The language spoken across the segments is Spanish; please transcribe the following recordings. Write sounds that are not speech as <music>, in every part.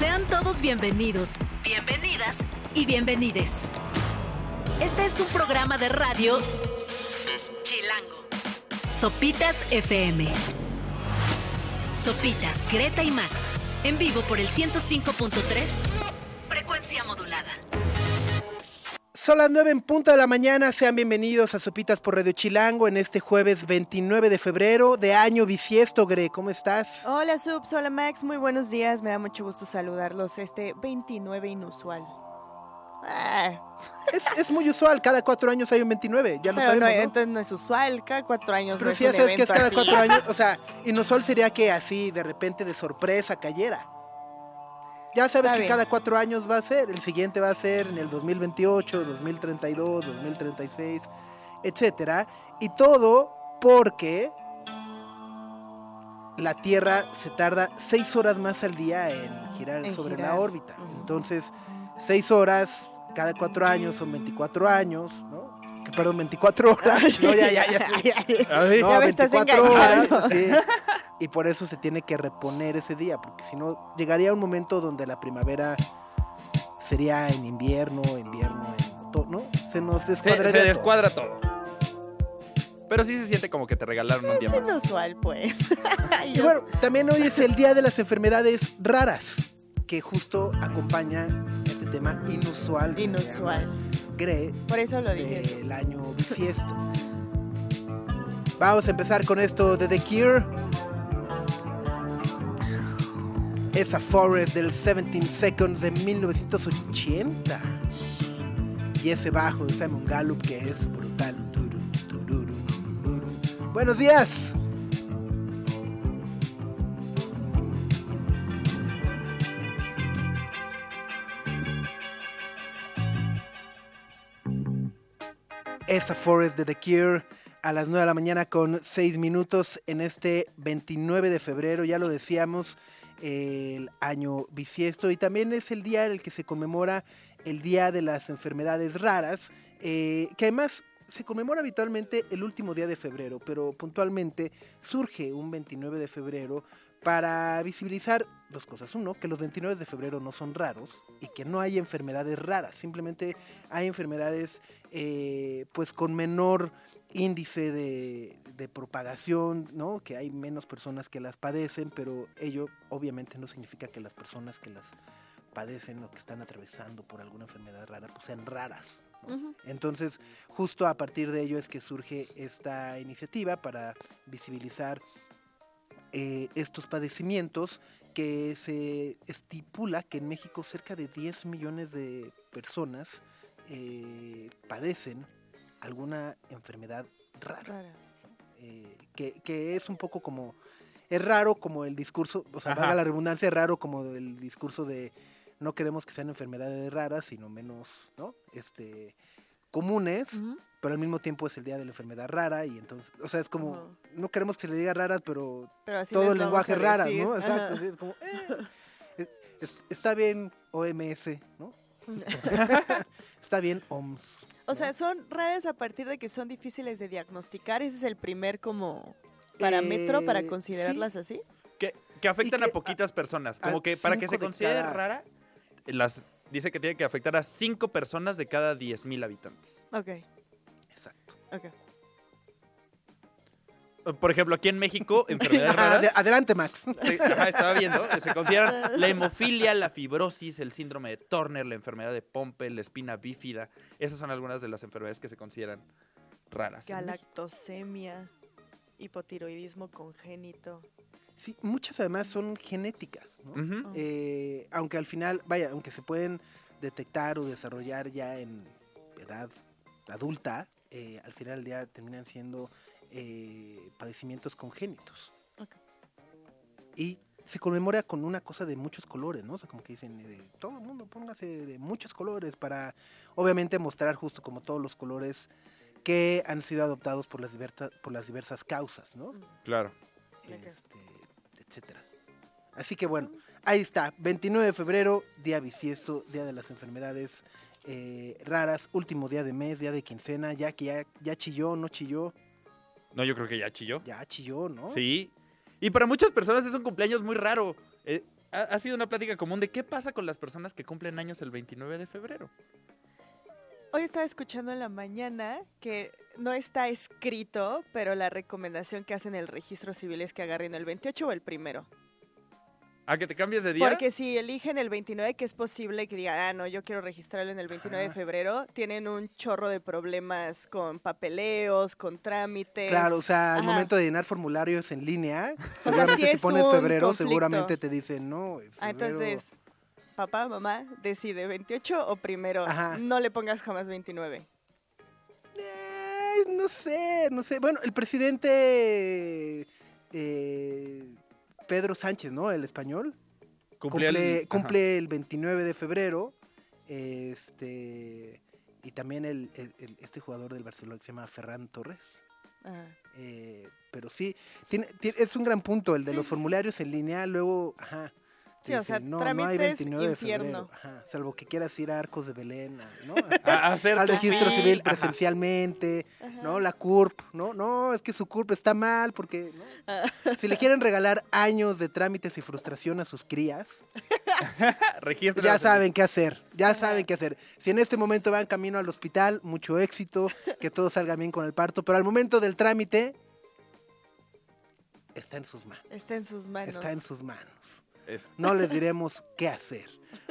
Sean todos bienvenidos, bienvenidas y bienvenides. Este es un programa de radio Chilango. Sopitas FM. Sopitas, Greta y Max. En vivo por el 105.3. Son las 9 en punto de la mañana, sean bienvenidos a Sopitas por Radio Chilango en este jueves 29 de febrero de año bisiesto, Gre, ¿cómo estás? Hola Subs, hola Max, muy buenos días, me da mucho gusto saludarlos este 29 inusual. Ah, Es, es muy usual, cada cuatro años hay un 29, ya lo pero no, sabemos, ¿no? entonces no es usual, cada cuatro años Pero no si es ya sabes que es cada así. cuatro años, <laughs> o sea, inusual sería que así de repente de sorpresa cayera. Ya sabes Está que bien. cada cuatro años va a ser, el siguiente va a ser en el 2028, 2032, 2036, etcétera, y todo porque la Tierra se tarda seis horas más al día en girar En sobre girar. la órbita. Entonces, seis horas cada cuatro años son 24 años, ¿no? Que, perdón, 24 horas. No, ya, ya, ya. <laughs> No, Ya me estás 24 horas, sí. <laughs> Y por eso se tiene que reponer ese día, porque si no, llegaría un momento donde la primavera sería en invierno, invierno, en otoño, ¿no? Se nos Se, descuadraría se todo. descuadra todo. Pero sí se siente como que te regalaron un día Es más. inusual, pues. <laughs> Y bueno, también hoy es el Día de las Enfermedades Raras, que justo acompaña tema inusual. Inusual. Gre Por eso lo dije. del año bisiesto. Vamos a empezar con esto de The Cure. Esa Forest del 17 Seconds de 1980. Y ese bajo de Simon Gallup que es brutal. Buenos días. Esa Forest de The Cure a las 9 de la mañana con 6 minutos en este 29 de febrero, ya lo decíamos, el año bisiesto. Y también es el día en el que se conmemora el Día de las Enfermedades Raras, eh, que además se conmemora habitualmente el último día de febrero, pero puntualmente surge un 29 de febrero para visibilizar dos cosas. Uno, que los 29 de febrero no son raros y que no hay enfermedades raras, simplemente hay enfermedades eh, pues con menor índice de, de propagación, ¿no? Que hay menos personas que las padecen, pero ello obviamente no significa que las personas que las padecen o que están atravesando por alguna enfermedad rara pues sean raras. Entonces, justo a partir de ello es que surge esta iniciativa para visibilizar eh, estos padecimientos que se estipula que en México cerca de 10 millones de personas eh, padecen alguna enfermedad rara, Rara. eh, que, que es un poco como, es raro como el discurso, o sea, valga la redundancia, es raro como el discurso de no queremos que sean enfermedades raras, sino menos, ¿no? Este, comunes. Pero al mismo tiempo es el día de la enfermedad rara y entonces, o sea, es como, no queremos que se le diga raras, pero Pero así todo el lenguaje rara. ¿no? Exacto, sí, es como, eh, es- es- está bien OMS, ¿no? <laughs> está bien OMS. O sea, son raras a partir de que son difíciles de diagnosticar. Ese es el primer como parámetro para Eh, considerarlas así. Que, que afectan que a poquitas personas. a Como que para que se de considere cada- rara, las, dice que tiene que afectar a 5 personas de cada 10.000 habitantes. Ok, Eh, Por ejemplo, aquí en México, <laughs> enfermedades raras. adelante, Max. ajá, estaba viendo, eh, se consideran <laughs> la hemofilia, la fibrosis, el síndrome de Turner, la enfermedad de Pompe, la espina bífida. Esas son algunas de las enfermedades que se consideran raras. Galactosemia, hipotiroidismo congénito. Sí, muchas además son genéticas, ¿no? Ujú. Eh, aunque al final, vaya, aunque se pueden detectar o desarrollar ya en edad adulta, eh, al final del día terminan siendo eh, padecimientos congénitos. Ok. Y se conmemora con una cosa de muchos colores, ¿no? O sea, como que dicen, eh, todo el mundo póngase de muchos colores para, obviamente, mostrar justo como todos los colores que han sido adoptados por las, diversas por las diversas causas, ¿no? Claro. Ok. este, etcétera. Así que bueno, ahí está, 29 de febrero, día bisiesto, día de las enfermedades eh, raras, último día de mes, día de quincena, ya que ya, ya chilló, no chilló, No, yo creo que ya chilló. ya chilló, ¿no? Sí. Y para muchas personas es un cumpleaños muy raro. Eh, ha, ha sido una plática común de qué pasa con las personas que cumplen años el 29 de febrero. Hoy estaba escuchando en la mañana que no está escrito, pero la recomendación que hacen el registro civil es que agarren el 28 o el primero. ¿A que te cambies de día? Porque si eligen el 29, que es posible que digan, ah, no, yo quiero registrarlo en el 29 de febrero, tienen un chorro de problemas con papeleos, con trámites. Claro, o sea, al Ajá. momento de llenar formularios en línea, sea, seguramente sí si es pones febrero, conflicto. seguramente te dicen, no, Ah, febrero". entonces, papá, mamá, decide 28 o primero. Ajá. No le pongas jamás 29. Eh, no sé, no sé. Bueno, el presidente eh, Pedro Sánchez, ¿no? El español. Cumple, el 29 de febrero. Este. Y también el, el- el- este jugador del Barcelona que se llama Ferran Torres. Ajá. Eh, pero sí, tiene, tiene- es un gran punto el de Sí, los formularios en línea. Luego, ajá. O sea, no, no hay trámites, 29 de infierno. Ajá, salvo que quieras ir a Arcos de Belén, a- ¿no? A- <laughs> a hacer al registro civil ajá. presencialmente, Ajá. ¿no? La CURP, ¿no? No, es que su CURP está mal porque, ¿no? Ah. Si le quieren regalar años de trámites y frustración a sus crías, <laughs> ya en- saben qué hacer, ya Ajá. saben qué hacer. Si en este momento van camino al hospital, mucho éxito, que todo salga bien con el parto, pero al momento del trámite, está en sus manos, Está en sus manos. está en sus manos. Eso. No les diremos qué hacer,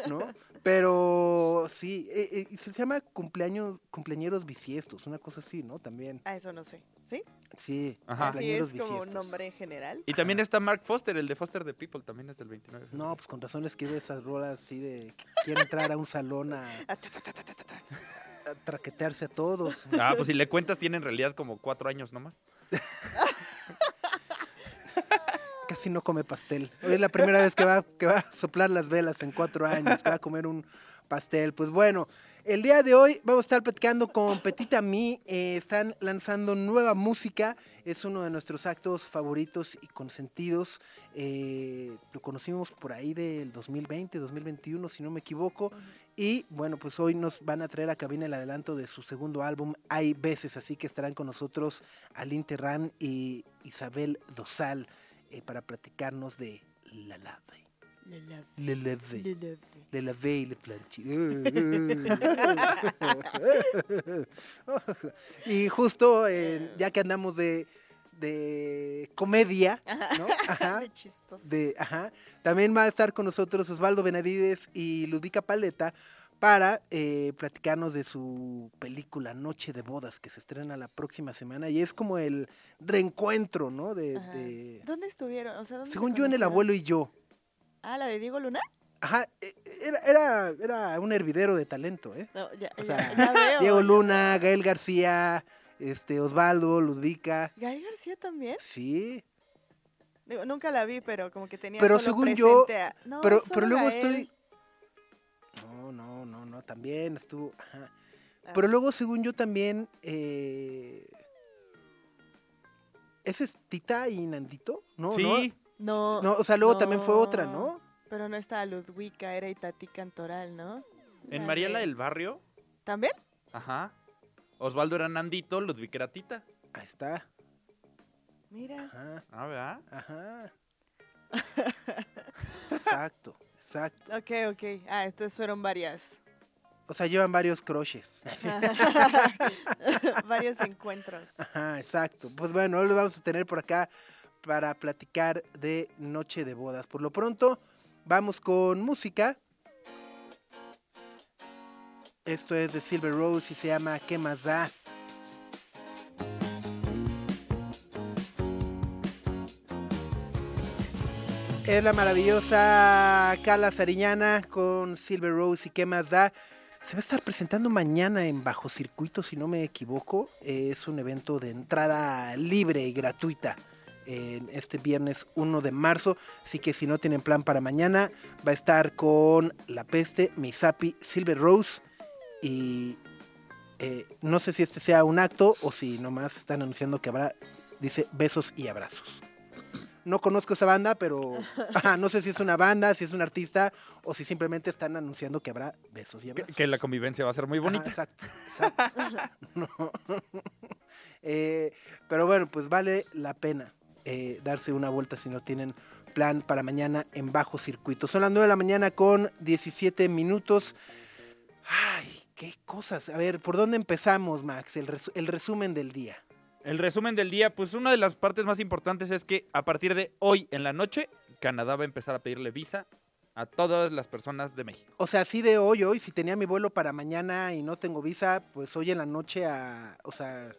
¿no? Pero sí, eh, eh, se llama cumpleaños, cumpleañeros bisiestos, una cosa así, ¿no? También. Ah, eso no sé. ¿Sí? Sí, Ajá. Así es como un bisiestos. nombre general. Y también está Mark Foster, el de Foster the People, también es del 29 de febrero. No, pues con razón le escribe esas rolas así de que quiere entrar a un salón a, <laughs> a traquetearse a todos. Ah, pues si le cuentas, tiene en realidad como cuatro años nomás. <laughs> Casi no come pastel. Hoy es la primera vez que va, que va a soplar las velas en cuatro años, que va a comer un pastel. Pues bueno, el día de hoy vamos a estar platicando con Petita Mi. eh, están lanzando nueva música. Es uno de nuestros actos favoritos y consentidos. Eh, lo conocimos por ahí del 2020, 2021, si no me equivoco. Y bueno, pues hoy nos van a traer a cabina el adelanto de su segundo álbum, Hay veces, así que estarán con nosotros Aline Terrán y Isabel Dosal eh, para platicarnos de La Lave. Le lave, Le Lave. le lave. Le y le planché. <laughs> y justo eh, ya que andamos de, de comedia, ¿no? <laughs> Ajá. Qué chistoso. de, ajá, también va a estar con nosotros Osvaldo Benavides y Ludica Paleta para eh, platicarnos de su película Noche de Bodas que se estrena la próxima semana y es como el reencuentro, ¿no? De, ¿Dónde estuvieron? O sea, ¿dónde se según yo en El? Abuelo y yo. Ah, la de Diego Luna. Ajá, eh, era, era, era un hervidero de talento, ¿eh? No, ya, O sea, ya veo, Diego Luna. Gael García, este Osvaldo, Ludica. Gael García también. Sí, Digo, nunca la vi, pero como que tenía Pero solo según yo- a- No, pero, pero luego Gael. estoy. No, no, no, no, también estuvo. Ajá. Ah. Pero luego, según yo, también. Eh... ¿Ese es Tita y Nandito? No, sí, No, no. No, o sea, luego también fue otra, ¿no? Pero no estaba Ludwika, era Itatí Cantoral, ¿no? en La Mariela de- del Barrio, ¿También? ajá. Osvaldo era Nandito, Ludwig era Tita. Ahí está. Mira. Ajá, Ah, ¿verdad? ajá. <laughs> Exacto, exacto. Ok, ok. Ah, entonces fueron varias. O sea, llevan varios crushes. <laughs> <laughs> Varios encuentros. Ajá, exacto. Pues bueno, hoy lo vamos a tener por acá para platicar de Noche de Bodas. Por lo pronto, vamos con música. Esto es de Silver Rose y se llama ¿Qué más da? Es la maravillosa Carla Sariñana con Silver Rose y ¿Qué más da? Se va a estar presentando mañana en Bajo Circuito, si no me equivoco. Es un evento de entrada libre y gratuita en este viernes 1 de marzo. Así que si no tienen plan para mañana, va a estar con La Peste, Misapi, Silver Rose y eh, no sé si este sea un acto o si nomás están anunciando que habrá, dice, besos y abrazos. No conozco esa banda, pero ajá, no sé si es una banda, si es un artista o si simplemente están anunciando que habrá besos y Que, abrazos. que la convivencia va a ser muy Ajá, bonita. exacto, exacto. <laughs> No. <laughs> Eh, pero bueno, pues vale la pena eh, darse una vuelta si no tienen plan para mañana en bajo circuito. Son las 9 de la mañana con 17 minutos. Ay, qué cosas. A ver, ¿por dónde empezamos, Max? El, resu- el resumen del día. El resumen del día, pues una de las partes más importantes es que a partir de hoy en la noche, Canadá va a empezar a pedirle visa a todas las personas de México. O sea, sí de hoy, hoy, si tenía mi vuelo para mañana y no tengo visa, pues hoy en la noche a, o sea,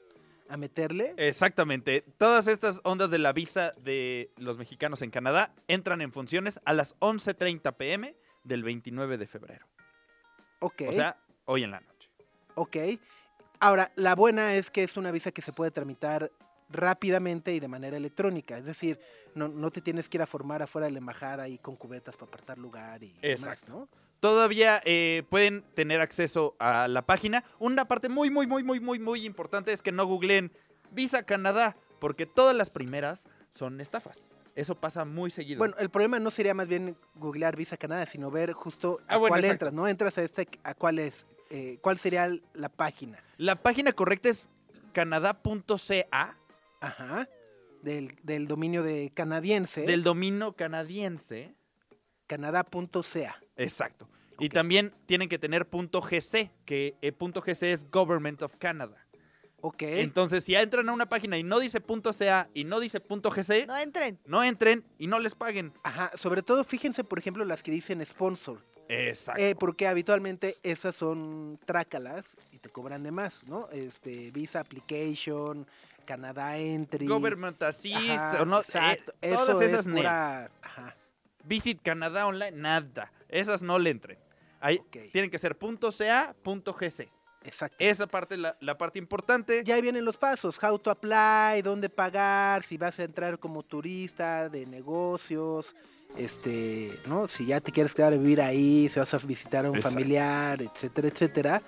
a meterle. Exactamente. Todas estas ondas de la visa de los mexicanos en Canadá entran en funciones a las 11.30 pm del 29 de febrero. ok, O sea, hoy en la noche. ok. Ahora, la buena es que es una visa que se puede tramitar rápidamente y de manera electrónica. Es decir, no, no te tienes que ir a formar afuera de la embajada y con cubetas para apartar lugar y demás, Exacto. ¿no? Todavía eh, pueden tener acceso a la página. Una parte muy, muy, muy, muy, muy, muy importante es que no googleen Visa Canadá, porque todas las primeras son estafas. Eso pasa muy seguido. Bueno, el problema no sería más bien googlear Visa Canadá, sino ver justo a Ah, bueno, cuál exacto. entras, ¿no? Entras a este, a cuál es, eh, cuál sería la página. la página correcta es canadá.ca Ajá. Del, del dominio de canadiense. del dominio canadiense. Canadá.ca. Exacto. Y también tienen que tener punto .gc, que eh, punto .gc es Government of Canada. Ok. Entonces, si ya entran a una página y no dice punto .ca y no dice punto .gc, No entren. no entren y no les paguen. Ajá. Sobre todo, fíjense, por ejemplo, las que dicen sponsors. Exacto. Eh, porque habitualmente esas son trácalas y te cobran de más, ¿no? Este, Visa Application, Canadá Entry. Government Assist, Ajá, eh, todas Eso esas es nel. pura- Ajá. Visit Canadá Online, nada. Esas no le entren. Ahí tienen que ser punto .ca, punto .gc. Exacto. Esa parte la, la parte importante. Ya ahí vienen los pasos, how to apply, dónde pagar, si vas a entrar como turista de negocios, este, ¿no? Si ya te quieres quedar a vivir ahí, si vas a visitar a un Exacto. familiar, etcétera, etcétera,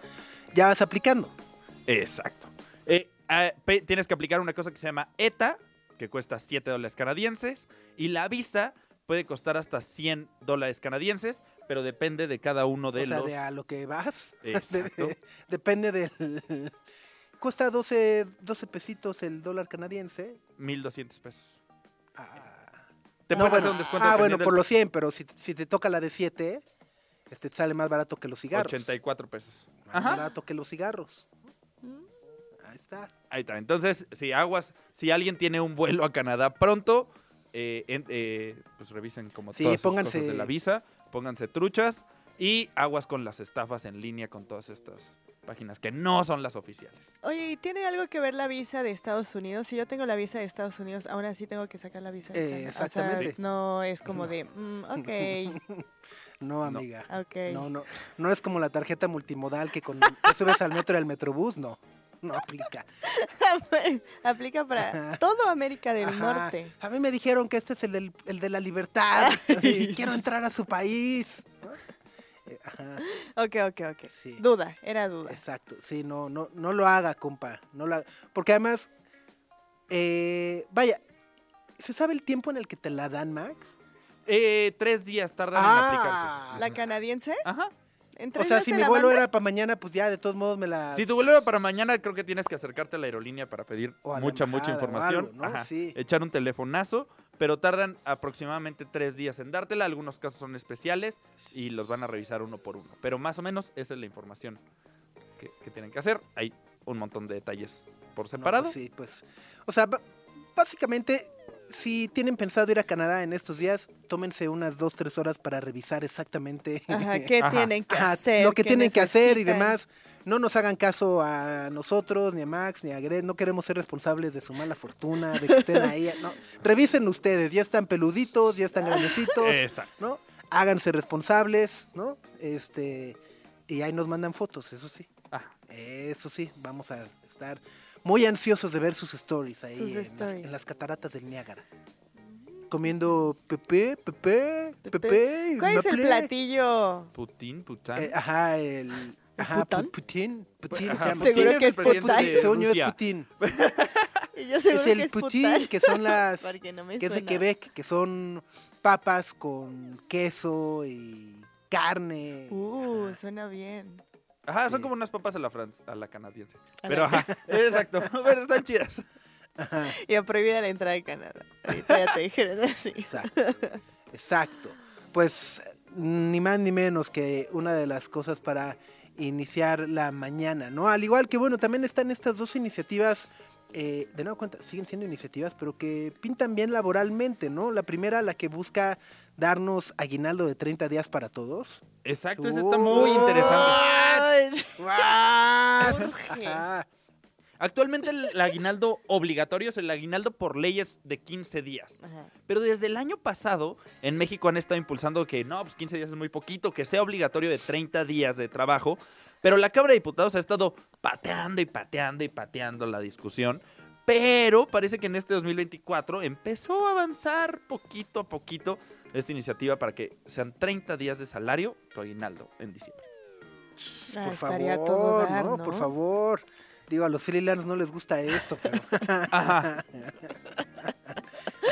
ya vas aplicando. Exacto. Eh, tienes que aplicar una cosa que se llama ETA, que cuesta 7 dólares canadienses, y la visa puede costar hasta 100 dólares canadienses, pero depende de cada uno de o sea, los... de a lo que vas. <laughs> Exacto. de- <laughs> depende del... <laughs> Cuesta 12, 12 pesitos el dólar canadiense. 1.200 pesos. Ah, Te no, pueden hacer bueno, un descuento ah, bueno, por del los 100, pero si, si te toca la de 7, este te sale más barato que los cigarros. 84 pesos. Más Ajá. barato que los cigarros. Ahí está. Ahí está. Entonces, si aguas, si alguien tiene un vuelo a Canadá pronto, eh, en- eh, pues revisen como Sí, todas sus pónganse- cosas de la visa, pónganse truchas y aguas con las estafas en línea con todas estas páginas que no son las oficiales. Oye, ¿y tiene algo que ver la visa de Estados Unidos? Si yo tengo la visa de Estados Unidos, aún así tengo que sacar la visa de Eh, Canadá. O sea, exactamente. no es como de, mm, ok, <laughs> No, amiga. ok. No, no. No es como la tarjeta multimodal que con <laughs> te subes al metro y al metrobús, no. No aplica. <laughs> Aplica para Ajá. todo América del Ajá. Norte. A mí me dijeron que este es el, del- el de la libertad. y quiero entrar a su país. Eh, Ajá, Ok, ok, ok. sí. Duda, era duda. Exacto. Sí, no, no, no lo haga, compa. No lo haga. Porque además, eh, vaya, ¿se sabe el tiempo en el que te la dan, Max? Eh, tres días tardan en Ah. aplicarse. ¿La canadiense? Ajá. ¿En O sea, si mi vuelo era para mañana, pues ya de todos modos me la... Si tu vuelo era para mañana, creo que tienes que acercarte a la aerolínea para pedir mucha, mucha embajada información. algo, ¿no? Ajá. Sí. Echar un telefonazo, pero tardan aproximadamente tres días en dártela. Algunos casos son especiales y los van a revisar uno por uno. Pero más o menos esa es la información que, que tienen que hacer. Hay un montón de detalles por No, separado. pues sí, pues. O sea, básicamente, si tienen pensado ir a Canadá en estos días, tómense unas dos, tres horas para revisar exactamente Ajá, ¿qué Ajá. tienen que Ajá, hacer? lo que ¿Qué tienen que hacer y necesitan? demás. No nos hagan caso a nosotros, ni a Max, ni a Gret. No queremos ser responsables de su mala fortuna, de que estén ahí. No. Revisen ustedes, ya están peluditos, ya están grandecitos, Exacto. ¿no? Háganse responsables, ¿no? Este, y ahí nos mandan fotos, eso sí. Ajá. Eso sí, vamos a estar muy ansiosos de ver sus stories ahí Sus en, la- stories. en las cataratas del Niágara. Comiendo pepe, pepe, Pepe. ¿Cuál es el platillo? Putin, Pután. Eh, ajá, el... Ajá, pután? Putin. Putin Ajá, llama. Seguro Putin que es de Según yo es. Putin. Y yo seguro Es que el es Putin, pután. <laughs> que son las... <laughs> Porque no me que es de. Quebec, que son papas con queso y carne. Uh, suena bien. Ajá, son como unas papas a la, franc- a la canadiense. A Pero la- ajá, <laughs> exacto. Pero están chidas. Ajá, Y a prohibida la entrada de Canadá. Ahorita ya te dijeron así. exacto. Exacto. Pues ni más ni menos que una de las cosas para iniciar la mañana, ¿no? Al igual que, bueno, también están estas dos iniciativas, eh, de nuevo cuenta, siguen siendo iniciativas, pero que pintan bien laboralmente, ¿no? La primera, la que busca darnos aguinaldo de 30 días para todos. Exacto, eso está muy interesante. Ay, <laughs> Urge. Actualmente el, aguinaldo obligatorio es el aguinaldo por leyes de 15 días. Ajá. Pero desde el año pasado en México han estado impulsando que no, pues 15 días es muy poquito, que sea obligatorio de 30 días de trabajo. Pero la Cámara de Diputados ha estado pateando y pateando y pateando la discusión. Pero parece que en este 2024 empezó a avanzar poquito a poquito esta iniciativa para que sean 30 días de salario tu aguinaldo en diciembre. Ah, por estaría favor, todo dar, ¿no? ¿no? Por favor. Digo, a los freelancers no les gusta esto, pero... <laughs> Ajá.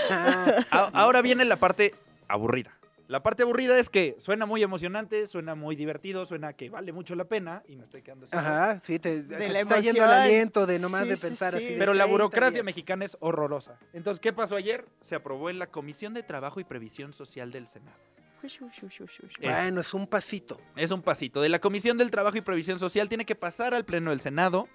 <laughs> Ahora viene la parte aburrida. La parte aburrida es que suena muy emocionante, suena muy divertido, suena que vale mucho la pena y me estoy quedando sin. Ajá, sí, te, se te está yendo el aliento de nomás Sí, de pensar sí. así. de Pero la 30 burocracia mexicana es horrorosa. Entonces, ¿qué pasó ayer? Se aprobó en la Comisión de Trabajo y Previsión Social del Senado. Bueno, es un pasito. Es un pasito. De la Comisión del Trabajo y Previsión Social tiene que pasar al Pleno del Senado,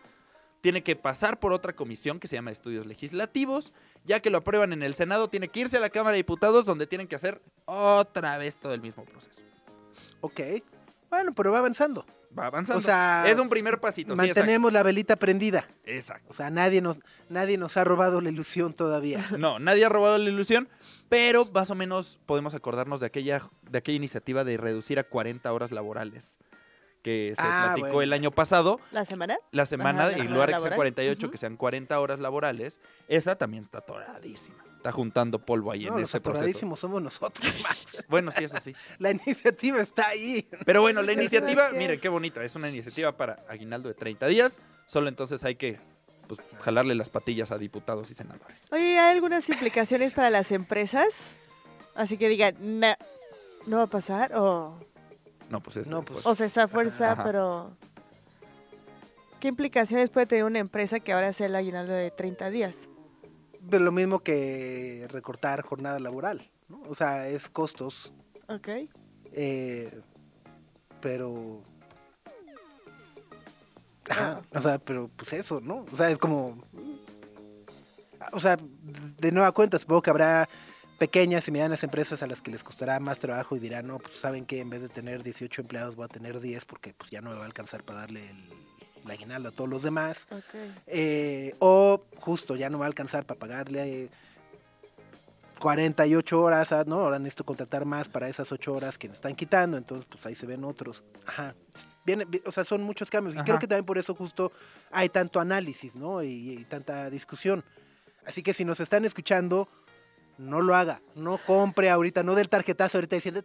tiene que pasar por otra comisión que se llama Estudios Legislativos, ya que lo aprueban en el Senado, tiene que irse a la Cámara de Diputados donde tienen que hacer otra vez todo el mismo proceso. Ok. Bueno, pero va avanzando. Va avanzando. O sea, es un primer pasito. sí, Mantenemos la velita prendida. exacto. Exacto. O sea, nadie nos, nadie nos ha robado la ilusión todavía. <laughs> No, nadie ha robado la ilusión, pero más o menos podemos acordarnos de aquella, de aquella iniciativa de reducir a 40 horas laborales que se Ah, platicó bueno. el año pasado. ¿La semana? La semana, Ajá, la en semana lugar de que sean laboral. 48, Ujú. que sean 40 horas laborales, esa también está atoradísima. Está juntando polvo ahí No, en los ese proceso. atoradísimos somos nosotros. <laughs> Max. Bueno, sí, eso sí. la iniciativa está ahí. Pero bueno, la iniciativa, miren qué bonita, es una iniciativa para aguinaldo de 30 días, solo entonces hay que pues, jalarle las patillas a diputados y senadores. Oye, ¿hay algunas implicaciones para las empresas? Así que digan, "Na- ¿no va a pasar? O, No, pues es... No, pues, o sea, esa fuerza, Ajá. pero... ¿Qué implicaciones puede tener una empresa que ahora sea el aguinaldo de 30 días? De lo mismo que recortar jornada laboral. ¿no? O sea, es costos. Ok. eh, pero. Ajá, o sea, pero pues eso, ¿no? O sea, es como. O sea, de nueva cuenta, supongo que habrá pequeñas y medianas empresas a las que les costará más trabajo y dirán, no, pues saben que en vez de tener 18 empleados voy a tener 10 porque pues ya no me va a alcanzar para darle el, el aguinaldo a todos los demás. Eh, o justo ya no va a alcanzar para pagarle eh, 48 horas, ¿no? Ahora necesito contratar más para esas 8 horas que me están quitando, entonces pues ahí se ven otros. Ajá. Viene, o sea, son muchos cambios y Ajá. creo que también por eso justo hay tanto análisis, ¿no? Y, y tanta discusión. Así que si nos están escuchando, no lo haga, no compre ahorita, no del tarjetazo ahorita diciendo,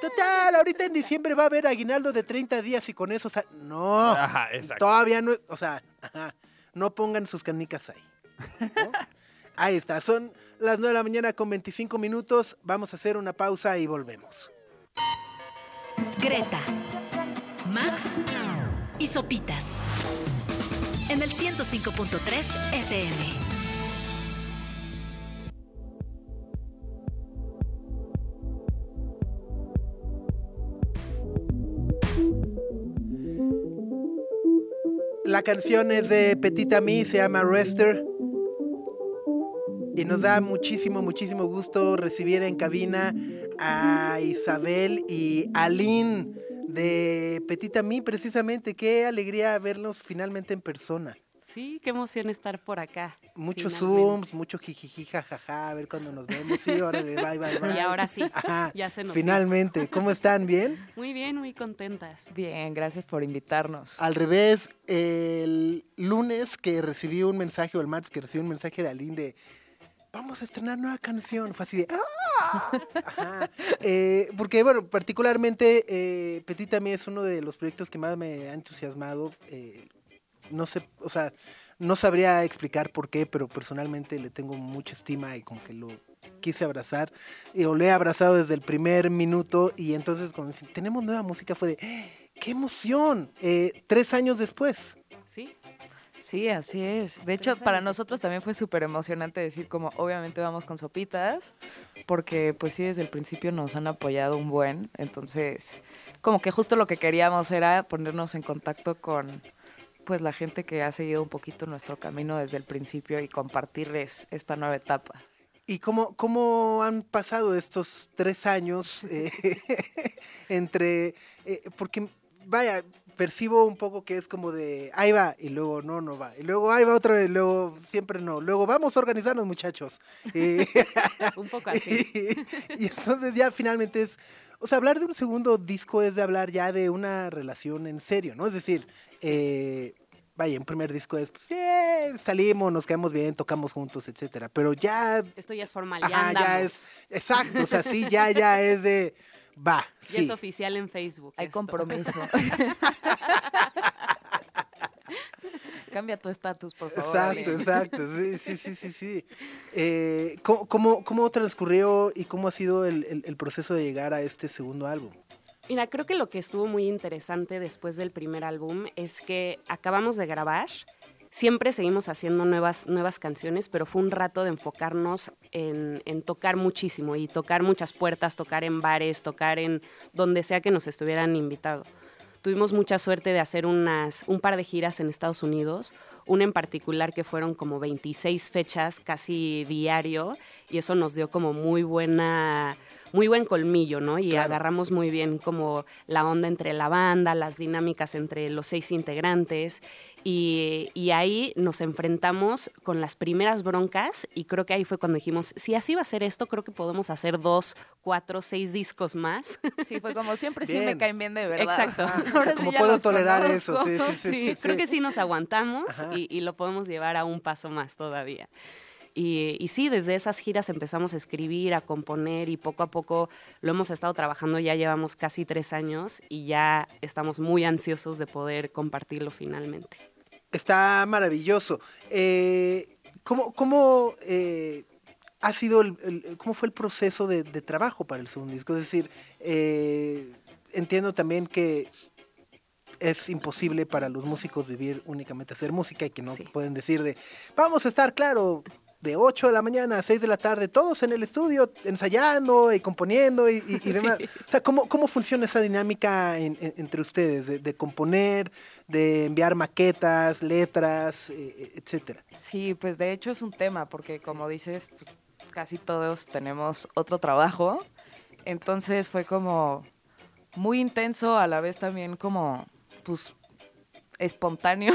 total, ahorita en diciembre va a haber aguinaldo de 30 días y con eso, sa-". no. Ajá, exacto. Todavía no, o sea, ajá, no pongan sus canicas ahí. ¿no? <laughs> ahí está, son las 9 de la mañana con 25 minutos. Vamos a hacer una pausa y volvemos. Greta, Max y Sopitas. En el 105.3 FM. La canción es de Petit Ami, se llama Rester. Y nos da muchísimo, muchísimo gusto recibir en cabina a Isabel y Aline de Petit Ami, precisamente. Qué alegría verlos finalmente en persona. Sí, qué emoción estar por acá. Muchos zooms, mucho jijiji, jajaja, a ver cuándo nos vemos. Sí, órale, bye, bye, <laughs> bye. Y ahora sí, Ajá, ya se nos finalmente. ¿Cómo están? ¿Bien? Muy bien, muy contentas. Bien, gracias por invitarnos. Al revés, el lunes que recibí un mensaje, o el martes que recibí un mensaje de Aline de vamos a estrenar nueva canción. Fue así de ¡Ah! Ajá. Eh, porque, bueno, particularmente eh, Petit también es uno de los proyectos que más me ha entusiasmado. eh, no sé, o sea, no sabría explicar por qué, pero personalmente le tengo mucha estima y como que lo quise abrazar. Y lo he abrazado desde el primer minuto. Y entonces, cuando dicen, tenemos nueva música, fue de ¡qué emoción! Eh, tres años después. ¿Sí? Sí, así es. De hecho, para nosotros también fue súper emocionante decir como, obviamente vamos con sopitas, porque pues sí, desde el principio nos han apoyado un buen. Entonces, como que justo lo que queríamos era ponernos en contacto con pues la gente que ha seguido un poquito nuestro camino desde el principio y compartirles esta nueva etapa. ¿Y cómo, cómo han pasado estos tres años eh, <laughs> entre... eh, porque, vaya, percibo un poco que es como de, ahí va, y luego no, no va, y luego ahí va otra vez, luego siempre no, luego vamos a organizarnos muchachos. <laughs> Eh, Un poco así. y, <laughs> y entonces ya finalmente es, o sea, hablar de un segundo disco es de hablar ya de una relación en serio, ¿no? Es decir, eh, vaya, un primer disco es, pues, eh, salimos, nos quedamos bien, tocamos juntos, etcétera, pero ya Esto ya es formal, ya Ajá, andamos. ya es, exacto, o sea, sí, ya, ya es de, va, Ya sí. es oficial en Facebook. Hay esto. compromiso. <laughs> <laughs> <laughs> Cambia tu estatus, por favor. Exacto, Ale. exacto, sí, sí, sí, sí, sí. Eh, ¿cómo, cómo, cómo transcurrió y cómo ha sido el, el- el proceso de llegar a este segundo álbum? Mira, creo que lo que estuvo muy interesante después del primer álbum es que acabamos de grabar. Siempre seguimos haciendo nuevas, nuevas canciones, pero fue un rato de enfocarnos en, en tocar muchísimo y tocar muchas puertas, tocar en bares, tocar en donde sea que nos estuvieran invitado. Tuvimos mucha suerte de hacer unas, un par de giras en Estados Unidos, una en particular que fueron como 26 fechas casi diario y eso nos dio como muy buena muy buen colmillo, ¿no? Y Claro. agarramos muy bien como la onda entre la banda, las dinámicas entre los seis integrantes y, y ahí nos enfrentamos con las primeras broncas y creo que ahí fue cuando dijimos, si así va a ser esto, creo que podemos hacer dos, cuatro, seis discos más. Sí, fue como siempre sí Bien. me caen bien de verdad. Exacto. Ah, <laughs> Ahora sí ¿Cómo ya puedo tolerar conozco. eso? Sí, sí, sí. Sí, sí, creo sí. que sí nos aguantamos y, y lo podemos llevar a un paso más todavía. Y, y sí, desde esas giras empezamos a escribir, a componer y poco a poco lo hemos estado trabajando, ya llevamos casi tres años y ya estamos muy ansiosos de poder compartirlo finalmente. Está maravilloso. Eh, ¿Cómo, cómo eh, ha sido el, el- cómo fue el proceso de, de trabajo para el segundo disco? Es decir, eh, entiendo también que es imposible para los músicos vivir únicamente hacer música y que no Sí. pueden decir de vamos a estar claro de 8 de la mañana a 6 de la tarde, todos en el estudio ensayando y componiendo y, y- y <laughs> demás. Sí. O sea, ¿cómo, ¿cómo funciona esa dinámica en- en- entre ustedes de, de componer, de enviar maquetas, letras, eh, etcétera? Sí, pues de hecho es un tema, porque como dices, pues, casi todos tenemos otro trabajo. Entonces fue como muy intenso, a la vez también como, pues, espontáneo.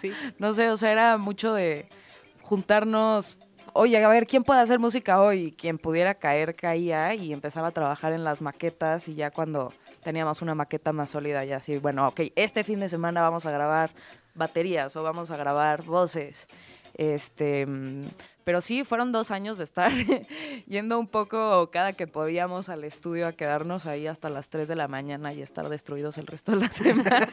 Sí. <laughs> no sé, o sea, era mucho de juntarnos, oye, a ver, ¿quién puede hacer música hoy? Quien pudiera caer, caía y empezaba a trabajar en las maquetas y ya cuando teníamos una maqueta más sólida, ya así, bueno, ok, este fin de semana vamos a grabar baterías o vamos a grabar voces. Este, pero sí, fueron dos años de estar <laughs> yendo un poco cada que podíamos al estudio a quedarnos ahí hasta las 3 de la mañana y estar destruidos el resto de la <laughs> semana.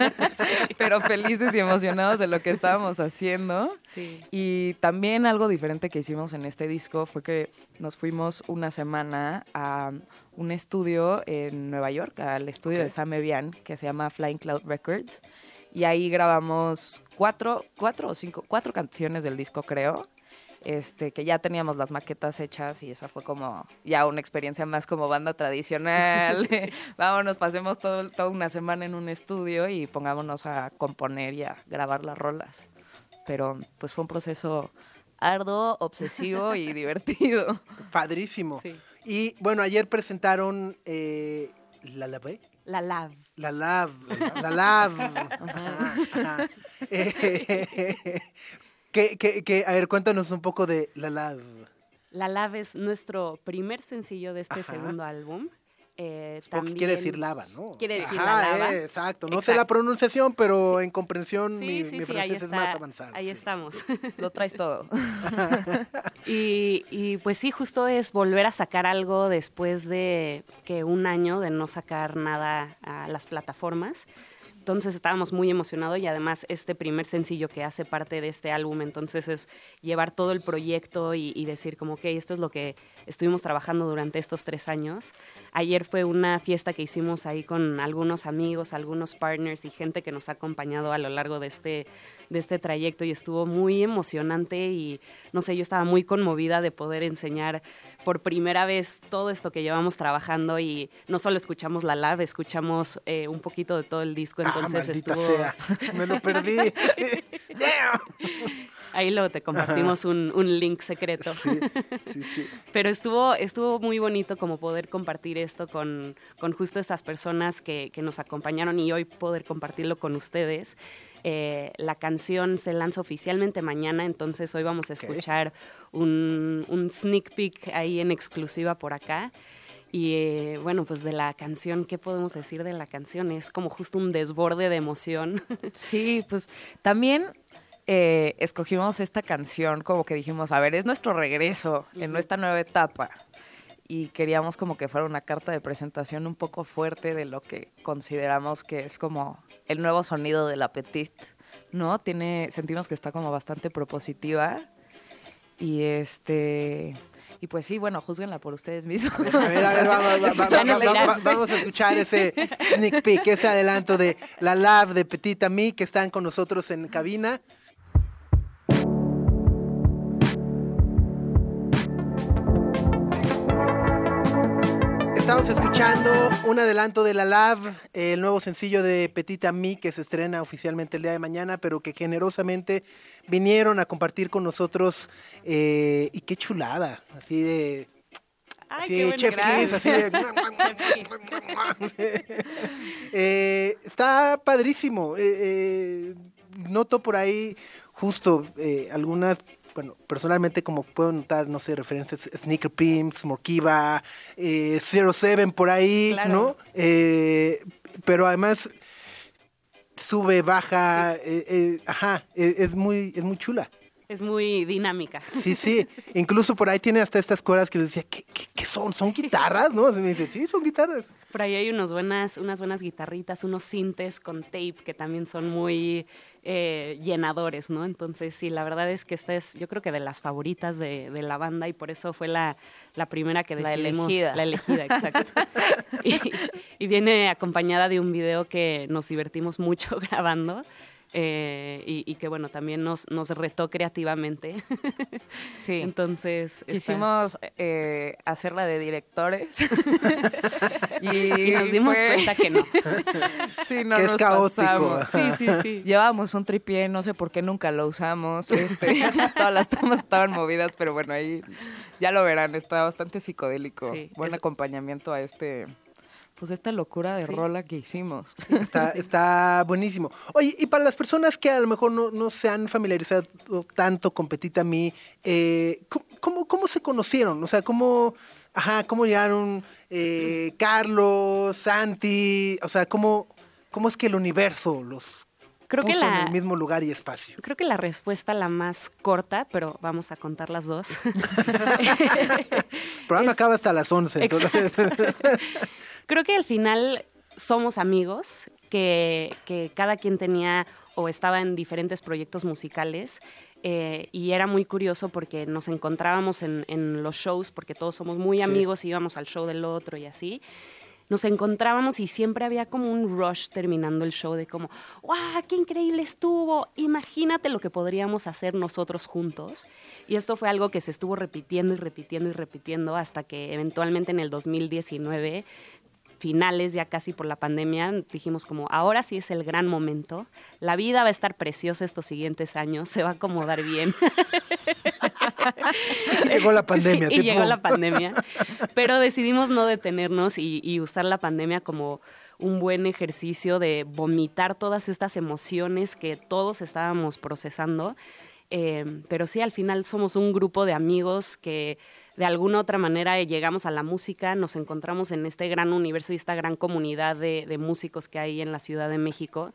Pero felices y emocionados de lo que estábamos haciendo. Sí. Y también algo diferente que hicimos en este disco fue que nos fuimos una semana a un estudio en Nueva York, al estudio de Sam Evian, que se llama Flying Cloud Records. Y ahí grabamos cuatro, cuatro o cinco, cuatro canciones del disco, creo. Este, que ya teníamos las maquetas hechas y esa fue como ya una experiencia más como banda tradicional. <laughs> <laughs> Vámonos, pasemos todo, toda una semana en un estudio y pongámonos a componer y a grabar las rolas. Pero pues fue un proceso arduo, obsesivo y <laughs> divertido. Padrísimo. Sí. Y bueno, ayer presentaron eh, La Lave. La Lav. La Lav. La Lav. Ajá, <laughs> ajá. Eh, que, que, que, a ver, cuéntanos un poco de La Lav. La Lav es nuestro primer sencillo de este Ajá. segundo álbum. Eh, que también- quiere decir lava, ¿no? Quiere decir Ajá, la lava. eh, exacto. No sé la pronunciación, pero en comprensión Sí, mi, sí, mi sí, ahí francés está. es más avanzado. ahí sí. estamos. Lo traes todo. <laughs> Y, y, pues sí, justo es volver a sacar algo después de que un año de no sacar nada a las plataformas. entonces estábamos muy emocionados y además este primer sencillo que hace parte de este álbum, entonces es llevar todo el proyecto y, y decir como, ok, esto es lo que estuvimos trabajando durante estos tres años. Ayer fue una fiesta que hicimos ahí con algunos amigos, algunos partners y gente que nos ha acompañado a lo largo de este, de este trayecto y estuvo muy emocionante y no sé, yo estaba muy conmovida de poder enseñar por primera vez todo esto que llevamos trabajando y no solo escuchamos la lab, escuchamos eh, un poquito de todo el disco, entonces ah, estuvo... sea. Me lo perdí. <laughs> <laughs> Damn. Ahí luego te compartimos un, un link secreto. Sí, sí, sí. <laughs> Pero estuvo, estuvo muy bonito como poder compartir esto con, con justo estas personas que, que nos acompañaron y hoy poder compartirlo con ustedes. Eh, la canción se lanza oficialmente mañana, entonces hoy vamos a escuchar un, un sneak peek ahí en exclusiva por acá. Y eh, bueno, pues de la canción, ¿qué podemos decir de la canción? Es como justo un desborde de emoción. Sí, pues también eh, escogimos esta canción como que dijimos, a ver, es nuestro regreso en nuestra nueva etapa. Y queríamos como que fuera una carta de presentación un poco fuerte de lo que consideramos que es como el nuevo sonido del Appetit, ¿no? Tiene, sentimos que está como bastante propositiva. Y este... Y pues sí, bueno, juzguenla por ustedes mismos. A ver, a ver, vamos, va- vamos a escuchar ese sneak peek, ese adelanto de la lab de Petit Ami que están con nosotros en cabina. Estamos escuchando un adelanto de la Lab, el nuevo sencillo de Petit Ami que se estrena oficialmente el día de mañana, pero que generosamente vinieron a compartir con nosotros. eh, y qué chulada, así de Ay, Sí, qué Chef Kiss, así de- Eh, está padrísimo. eh, eh, noto por ahí justo algunas, bueno, personalmente como puedo notar, no sé, referencias Sneaker Pimps, Morkiva, eh, Zero Seven por ahí, Claro. ¿no? Eh, pero además sube, baja, eh, eh, ajá, es muy, es muy chula. Es muy dinámica. Sí, <laughs> sí. Incluso por ahí tiene hasta estas cuerdas que le decía, ¿qué, qué, qué son? ¿Son <laughs> guitarras? ¿No? Así me dice, sí, son guitarras. Por ahí hay unos buenas, unas buenas guitarritas, unos sintes con tape que también son muy eh, llenadores, ¿no? Entonces, sí, la verdad es que esta es, yo creo que de las favoritas de, de la banda y por eso fue la, la primera que La decidimos. elegida. La elegida, exacto. <laughs> y, y viene acompañada de un video que nos divertimos mucho <laughs> grabando. Eh, y, y que bueno, también nos, nos retó creativamente. <laughs> Sí. Entonces, Quisimos eh, hacerla de directores. <laughs> y nos dimos fue- cuenta que no. <laughs> Sí, no Que es nos caótico. pasamos. Sí, sí, sí. Llevábamos un tripié, no sé por qué nunca lo usamos. Este, todas las tomas estaban movidas, pero bueno, ahí ya lo verán, está bastante psicodélico. Sí, Buen es- acompañamiento a este, pues esta locura de Sí. rola que hicimos. Está, <laughs> está buenísimo. Oye, y para las personas que a lo mejor no, no se han familiarizado tanto con Petit Ami, eh, ¿cómo- ¿cómo, ¿cómo se conocieron? O sea, ¿cómo, ajá, cómo llegaron eh, Carlos, Santi? O sea, ¿cómo, ¿cómo es que el universo los Creo que puso en el mismo lugar y espacio? Creo que la respuesta la más corta, pero vamos a contar las dos. <laughs> El programa <laughs> Es- acaba hasta las 11. Entonces, Creo que al final somos amigos, que, que cada quien tenía o estaba en diferentes proyectos musicales. eh, y era muy curioso porque nos encontrábamos en, en los shows, porque todos somos muy Sí. amigos, íbamos al show del otro y así. Nos encontrábamos y siempre había como un rush terminando el show de como, ¡guau! ¡Qué increíble estuvo! Imagínate lo que podríamos hacer nosotros juntos. Y esto fue algo que se estuvo repitiendo y repitiendo y repitiendo hasta que eventualmente en el 2019 finales, ya casi por la pandemia, dijimos como, ahora sí es el gran momento, la vida va a estar preciosa estos siguientes años, se va a acomodar bien. y llegó la pandemia. Sí, y llegó la pandemia. Pero decidimos no detenernos y, y usar la pandemia como un buen ejercicio de vomitar todas estas emociones que todos estábamos procesando. Eh, pero sí, al final somos un grupo de amigos que de alguna otra manera llegamos a la música, nos encontramos en este gran universo y esta gran comunidad de, de músicos que hay en la Ciudad de México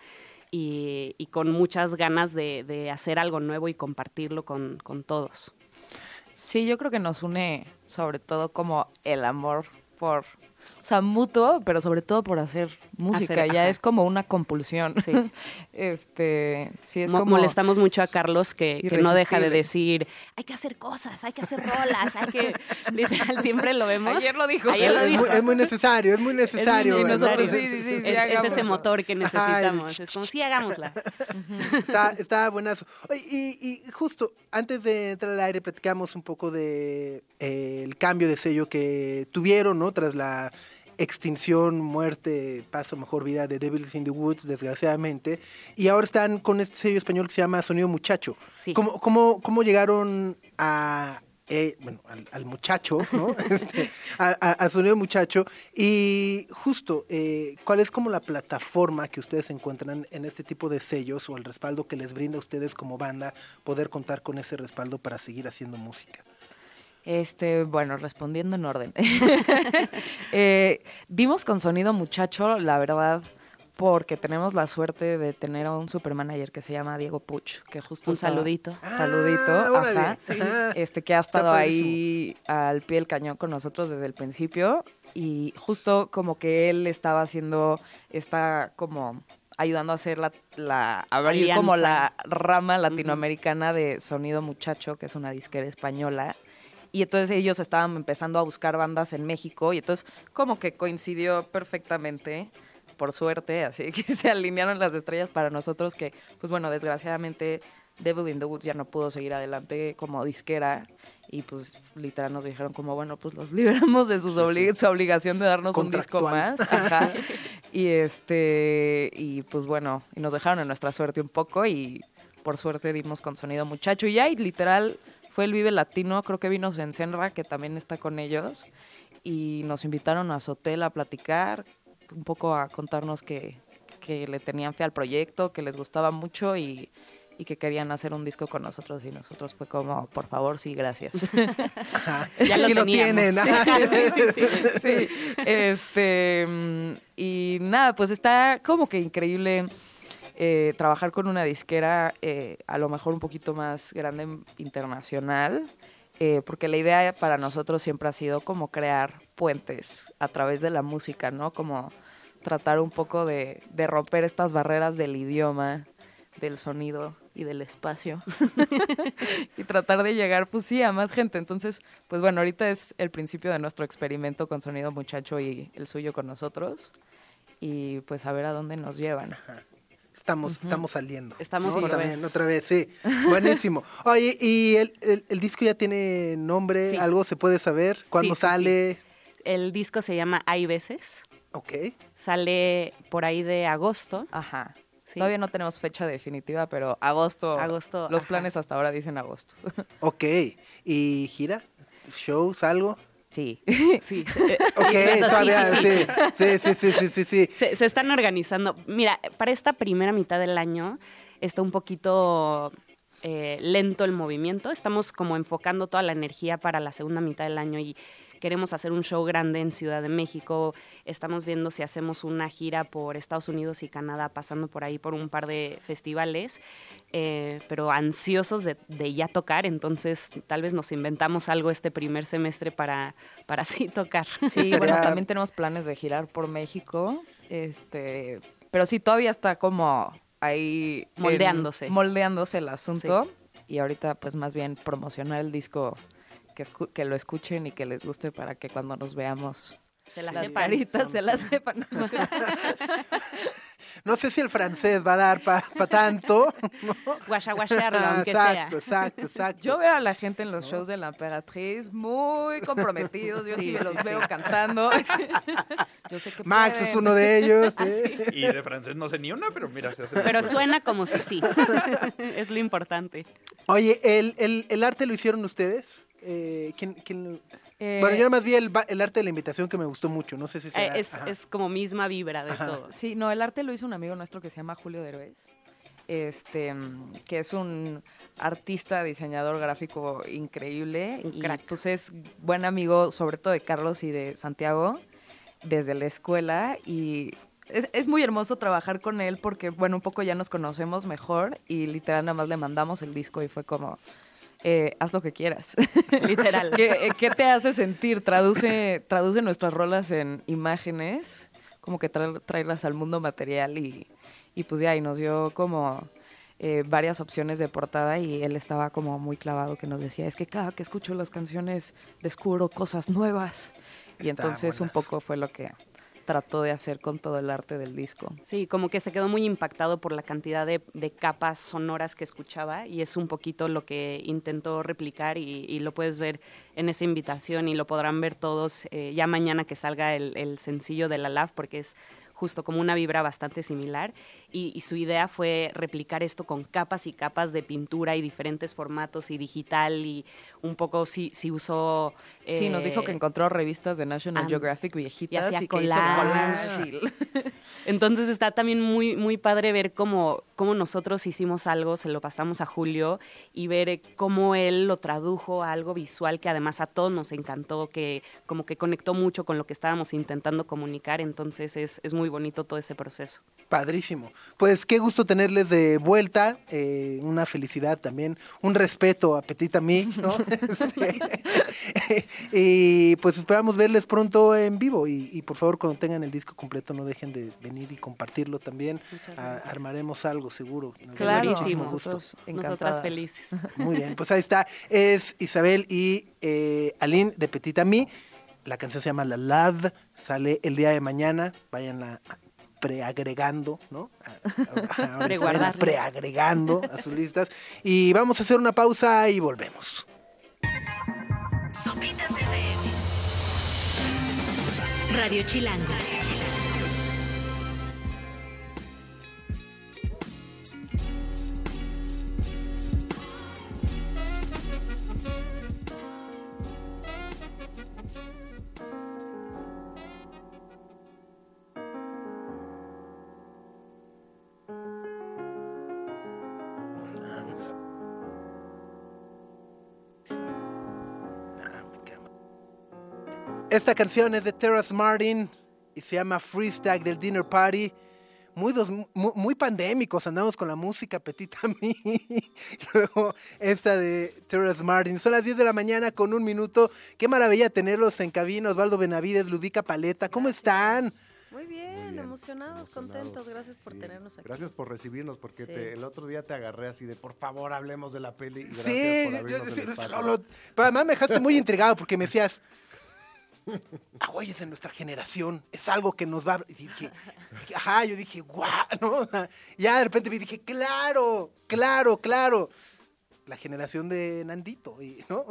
y, y con muchas ganas de, de hacer algo nuevo y compartirlo con, con todos. Sí, yo creo que nos une sobre todo como el amor por... O sea, mutuo, pero sobre todo por hacer música. Hacer, ya ajá. es como una compulsión. Sí. <laughs> este, sí, es Mo- como... Molestamos mucho a Carlos que, que no deja de decir, hay que hacer cosas, hay que hacer rolas, hay que... <laughs> Literal, siempre lo vemos. Ayer lo dijo. Ayer lo es, dijo. muy, es muy necesario, es muy necesario. Es sí, sí, sí, sí, es, es ese motor que necesitamos. Es como, sí, hagámosla. <laughs> Está, está buenazo. Oye, y, y justo antes de entrar al aire platicamos un poco de eh, el cambio de sello que tuvieron, ¿no? Tras la extinción, muerte, paso mejor vida de Devils in the Woods, desgraciadamente. Y ahora están con este sello español que se llama Sonido Muchacho. Sí. ¿Cómo, cómo, cómo llegaron a eh, bueno, al, al muchacho, ¿no? <laughs> <laughs> Este, a, a- a Sonido Muchacho. Y justo, eh, ¿cuál es como la plataforma que ustedes encuentran en este tipo de sellos o el respaldo que les brinda a ustedes como banda poder contar con ese respaldo para seguir haciendo música? Este, bueno, respondiendo en orden. <laughs> Eh, dimos con sonido muchacho, la verdad, porque tenemos la suerte de tener a un supermanager que se llama Diego Puch, que justo Un saludito. saludito, Ah, órale. ajá. Este que ha estado ahí al pie del cañón con nosotros desde el principio y justo como que él estaba haciendo esta como ayudando a hacer la, la abrir Alianza. como la rama latinoamericana de Sonido Muchacho, que es una disquera española. Y entonces ellos estaban empezando a buscar bandas en México y entonces como que coincidió perfectamente, por suerte, así <laughs> que se alinearon las estrellas para nosotros que, pues bueno, desgraciadamente Devil in the Woods ya no pudo seguir adelante como disquera y pues literal nos dijeron como, bueno, pues los liberamos de sus obli- su obligación de darnos un disco más. <laughs> Ajá. Y este, y pues bueno, y nos dejaron en nuestra suerte un poco y por suerte dimos con sonido muchacho y ya, y literal fue el Vive Latino, creo que vino en Senra, que también está con ellos, y nos invitaron a Sotel a platicar, un poco a contarnos que, que le tenían fe al proyecto, que les gustaba mucho y, y que querían hacer un disco con nosotros, y nosotros fue como, por favor, sí, gracias. Ajá. <laughs> Ya lo Aquí lo teníamos. tienen. Sí, ajá. sí, sí, sí. sí, este, y nada, pues está como que increíble eh, trabajar con una disquera eh, a lo mejor un poquito más grande internacional, eh, porque la idea para nosotros siempre ha sido como crear puentes a través de la música, ¿no? Como tratar un poco de, romper estas barreras del idioma, del sonido y del espacio <laughs> y tratar de llegar, pues sí, a más gente. Entonces, pues bueno, ahorita es el principio de nuestro experimento con Sonido Muchacho y el suyo con nosotros. Y pues a ver a dónde nos llevan. Estamos, estamos saliendo. Estamos Sí, por ver. también, otra vez, sí. <laughs> Buenísimo. Oye, ¿y el, el- el disco ya tiene nombre? Sí. ¿Algo se puede saber? ¿Cuándo Sí, sí, sale? El disco se llama Hay veces. Ok. Sale por ahí de agosto. Ajá. Sí. Todavía no tenemos fecha definitiva, pero agosto. Agosto, Los ajá. planes hasta ahora dicen agosto. Ok. ¿Y gira? ¿Shows? ¿Algo? Sí. Sí. se- <laughs> Ok, todavía, sí, sí, sí. Sí, sí, sí, sí, sí, sí. Se, se están organizando. Mira, para esta primera mitad del año está un poquito eh, lento el movimiento. Estamos como enfocando toda la energía para la segunda mitad del año y queremos hacer un show grande en Ciudad de México. Estamos viendo si hacemos una gira por Estados Unidos y Canadá, pasando por ahí por un par de festivales, eh, pero ansiosos de, de ya tocar. Entonces, tal vez nos inventamos algo este primer semestre para, para <laughs> así tocar. Sí, bueno, también tenemos planes de girar por México. Este, pero sí, todavía está como ahí. en- Moldeándose. moldeándose el asunto. Y ahorita, pues más bien promocionar el disco, que, escu- que lo escuchen y que les guste para que cuando nos veamos. Se la las caritas se las sepan. <laughs> No sé si el francés va a dar para tanto. Guachaguachearlo, Ah, aunque exacto, sea. exacto, exacto. Yo veo a la gente en los shows de la Emperatriz muy comprometidos. Yo sí, Sí, me sí, los sí. veo cantando. <laughs> Yo sé que Max pueden. es uno de ellos. Ah, ¿eh? Y de francés no sé ni una, pero mira, se hace. Pero suena como si sí. <laughs> es lo importante. Oye, ¿el, el, el arte lo hicieron ustedes? Eh, ¿quién, quién Eh, Bueno, yo nada más vi el, ba- el arte de la invitación que me gustó mucho. No sé si Eh, será. es, ajá. es como misma vibra de Ajá. todo. Sí, no, el arte lo hizo un amigo nuestro que se llama Julio Derbez, este, que es un artista, diseñador gráfico increíble Un y crack. pues es buen amigo sobre todo de Carlos y de Santiago desde la escuela y es, es muy hermoso trabajar con él porque, bueno, un poco ya nos conocemos mejor y literal nada más le mandamos el disco y fue como eh, haz lo que quieras. <laughs> Literal. ¿Qué, eh, qué te hace sentir? Traduce, traduce nuestras rolas en imágenes, como que trae, tráelas al mundo material y, y pues ya, y nos dio como eh, varias opciones de portada y él estaba como muy clavado que nos decía, es que cada que escucho las canciones descubro cosas nuevas. Y Está entonces un poco fue lo que trató de hacer con todo el arte del disco. Sí, como que se quedó muy impactado por la cantidad de, de capas sonoras que escuchaba y es un poquito lo que intentó replicar y, y lo puedes ver en esa invitación y lo podrán ver todos eh, ya mañana que salga el, el sencillo de la LAV porque es justo como una vibra bastante similar y, y su idea fue replicar esto con capas y capas de pintura y diferentes formatos y digital y un poco sí, sí usó... sí, nos dijo eh, que encontró revistas de National Geographic viejitas hacía y, que hizo collage. collage. <laughs> Entonces está también muy, muy padre ver cómo, cómo nosotros hicimos algo, se lo pasamos a Julio y ver eh, cómo él lo tradujo a algo visual que además a todos nos encantó, que como que conectó mucho con lo que estábamos intentando comunicar. Entonces es, es muy bonito todo ese proceso. Padrísimo. Pues qué gusto tenerles de vuelta, eh, una felicidad también, un respeto a Petit a mí, ¿no? <laughs> Este, <laughs> y pues esperamos verles pronto en vivo y, y por favor cuando tengan el disco completo no dejen de venir y compartirlo también. A- armaremos algo seguro. Gusto. nosotros Nosotras encantadas. felices. Muy bien, pues ahí está. Es Isabel y eh, Aline de Petit a mí. La canción se llama La Lad. Sale el día de mañana. Váyanla preagregando, ¿no? <laughs> Preagregando a sus listas. Y vamos a hacer una pausa y volvemos. Sopitas FM. Radio Chilango. Esta canción es de Terrace Martin y se llama Freestyle del Dinner Party. Muy, dos- mu- muy, pandémicos, andamos con la música Petit a mí. <laughs> Luego esta de Terrace Martin. Son las 10 de la mañana con un minuto. Qué maravilla tenerlos en cabina. Osvaldo Benavides, Ludica Paleta. ¿Cómo están? Muy bien, Muy bien, emocionados, contentos. Gracias por sí. tenernos aquí. Gracias por recibirnos, porque Sí. te- el otro día te agarré así de, por favor, hablemos de la peli. Gracias Sí, por yo- el lo- pero además me dejaste muy intrigado porque me decías, ah, güey, es de nuestra generación, es algo que nos va a... Y dije, dije, ajá, yo dije, guau, <laughs> ¿no? Ya de repente me dije, claro, claro, claro. La generación de Nandito, y, ¿no?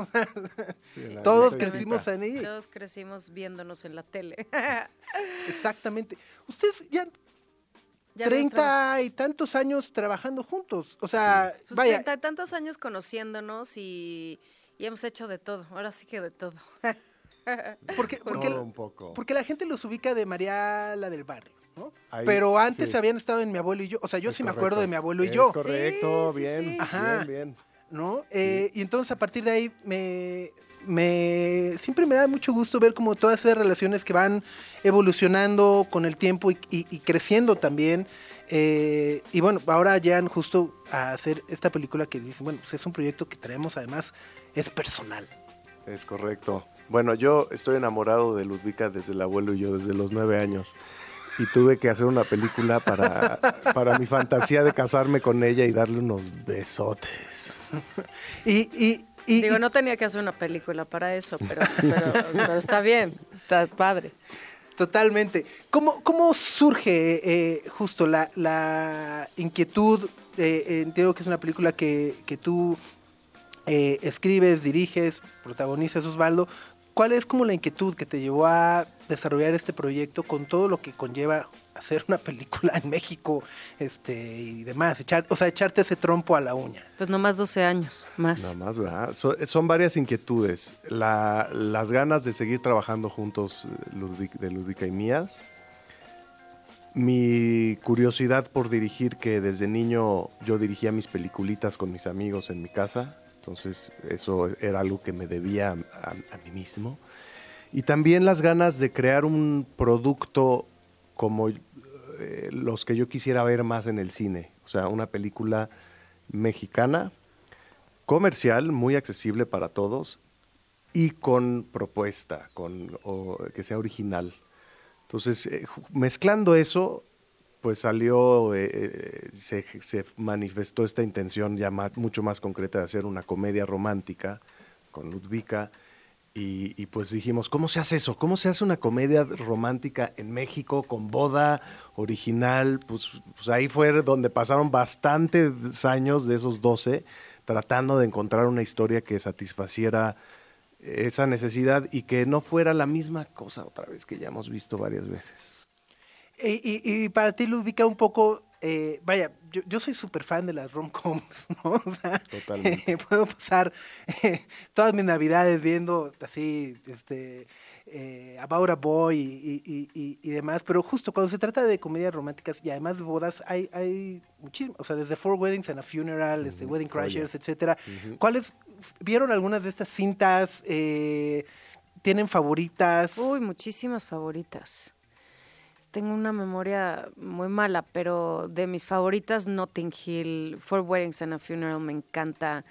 Sí, Todos crecimos neta. ahí. Todos crecimos viéndonos en la tele. <laughs> Exactamente. Ustedes ya treinta y tantos años trabajando juntos. O sea, nuestro- pues, vaya, treinta y tantos años conociéndonos y, y hemos hecho de todo. Ahora sí que de todo. <laughs> <laughs> porque, porque, Todo un poco. porque la gente los ubica de María la del barrio, ¿no? Ahí, Pero antes sí. habían estado en mi abuelo y yo. O sea, yo Es sí me acuerdo de mi abuelo y Es yo, correcto, Sí, bien, sí. Ajá. bien, bien. ¿no? Eh, y entonces a partir de ahí me, me siempre me da mucho gusto ver como todas esas relaciones que van evolucionando con el tiempo y, y- y creciendo también. Eh, y bueno, ahora llegan justo a hacer esta película que dicen, bueno, pues es un proyecto que traemos además, es personal. Es correcto. Bueno, yo estoy enamorado de Ludwika desde el abuelo y yo desde los nueve años. Y tuve que hacer una película para, <laughs> para mi fantasía de casarme con ella y darle unos besotes. Y, y, y- Digo, y- no tenía que hacer una película para eso, pero, pero, <laughs> pero está bien, está padre. Totalmente. ¿Cómo, cómo surge eh, justo la, la inquietud? Eh, eh, entiendo que es una película que, que tú eh, escribes, diriges, protagonizas, Osvaldo. ¿Cuál es como la inquietud que te llevó a desarrollar este proyecto con todo lo que conlleva hacer una película en México este, y demás? Echar, o sea, echarte ese trompo a la uña. Pues nomás 12 años, más. Nada más, ¿verdad? So- son varias inquietudes. La- las ganas de seguir trabajando juntos eh, Ludwig- de Ludwika y mías. Mi curiosidad por dirigir, que desde niño yo dirigía mis peliculitas con mis amigos en mi casa. Entonces eso era algo que me debía a, mí mismo. Y también las ganas de crear un producto como eh, los que yo quisiera ver más en el cine. O sea, una película mexicana comercial, muy accesible para todos y con propuesta, con o que sea original. Entonces, eh, mezclando eso, pues salió, eh, eh, se, manifestó esta intención ya ma- mucho más concreta de hacer una comedia romántica con Ludvika. Y, y pues dijimos, ¿cómo se hace eso? ¿Cómo se hace una comedia romántica en México con boda original? Pues, pues ahí fue donde pasaron bastantes años de esos 12 tratando de encontrar una historia que satisfaciera esa necesidad y que no fuera la misma cosa otra vez que ya hemos visto varias veces. Y, y- y para ti, Ludvika, un poco, eh, vaya, yo, yo soy súper fan de las rom-coms, <laughs> ¿no? O sea, Totalmente. <laughs> puedo pasar eh, todas mis navidades viendo así, este, eh, About a Boy y, y- y- y demás, pero justo cuando se trata de comedias románticas y además de bodas, hay, hay muchísimas, o sea, desde Four Weddings and a Funeral, este, Wedding. Crashers, etcétera. ¿Cuáles, vieron algunas de estas cintas? Eh, ¿Tienen favoritas? Uy, muchísimas favoritas. Tengo una memoria muy mala, pero de mis favoritas, Notting Hill, Four Weddings and a Funeral me encanta.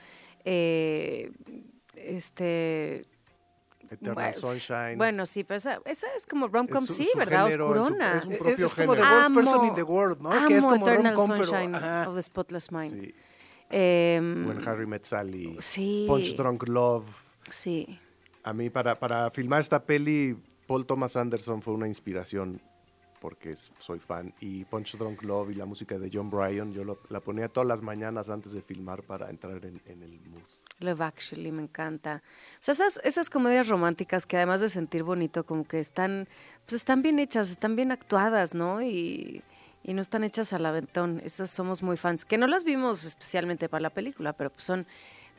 Eh, este. Eternal bueno, Sunshine. Bueno, sí, pero esa, esa es como rom-com, Es sí, su ¿verdad? género, es su- Oscurona. es un Es- propio es como The. Worst Person in the World, ¿no? Amo que es como Eternal pero, Sunshine of the Spotless Mind. Sí. Em, When Harry Met Sally. sí. Punch Drunk Love. sí. A mí para, para filmar esta peli, Paul Thomas Anderson fue una inspiración porque soy fan. Y Punch Drunk Love y la música de John Bryan, yo lo- la ponía todas las mañanas antes de filmar para entrar en, el mood. Love Actually, me encanta. O sea, esas, esas comedias románticas que además de sentir bonito, como que están, pues están bien hechas, están bien actuadas, ¿no? Y, y no están hechas al aventón. Esas somos muy fans. Que no las vimos especialmente para la película, pero pues son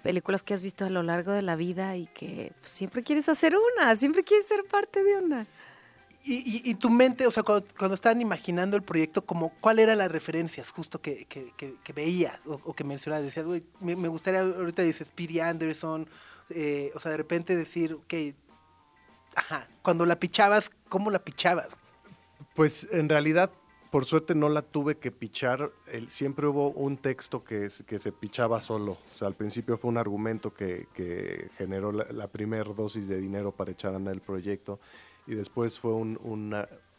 películas que has visto a lo largo de la vida y que pues, siempre quieres hacer una, siempre quieres ser parte de una. Y, y, tu mente, o sea, cuando, estaban imaginando el proyecto, como ¿cuál eran las referencias justo que, que, veías o, que mencionabas? Decías, güey, me, gustaría, ahorita dices Speedy Anderson, eh, o sea, de repente decir, ok, ajá, cuando la pichabas, ¿cómo la pichabas? Pues en realidad, por suerte no la tuve que pichar. Siempre hubo un texto que, que se pichaba solo. O sea, al principio fue un argumento que, que generó la, la primera dosis de dinero para echar a andar el proyecto. Y después fue un,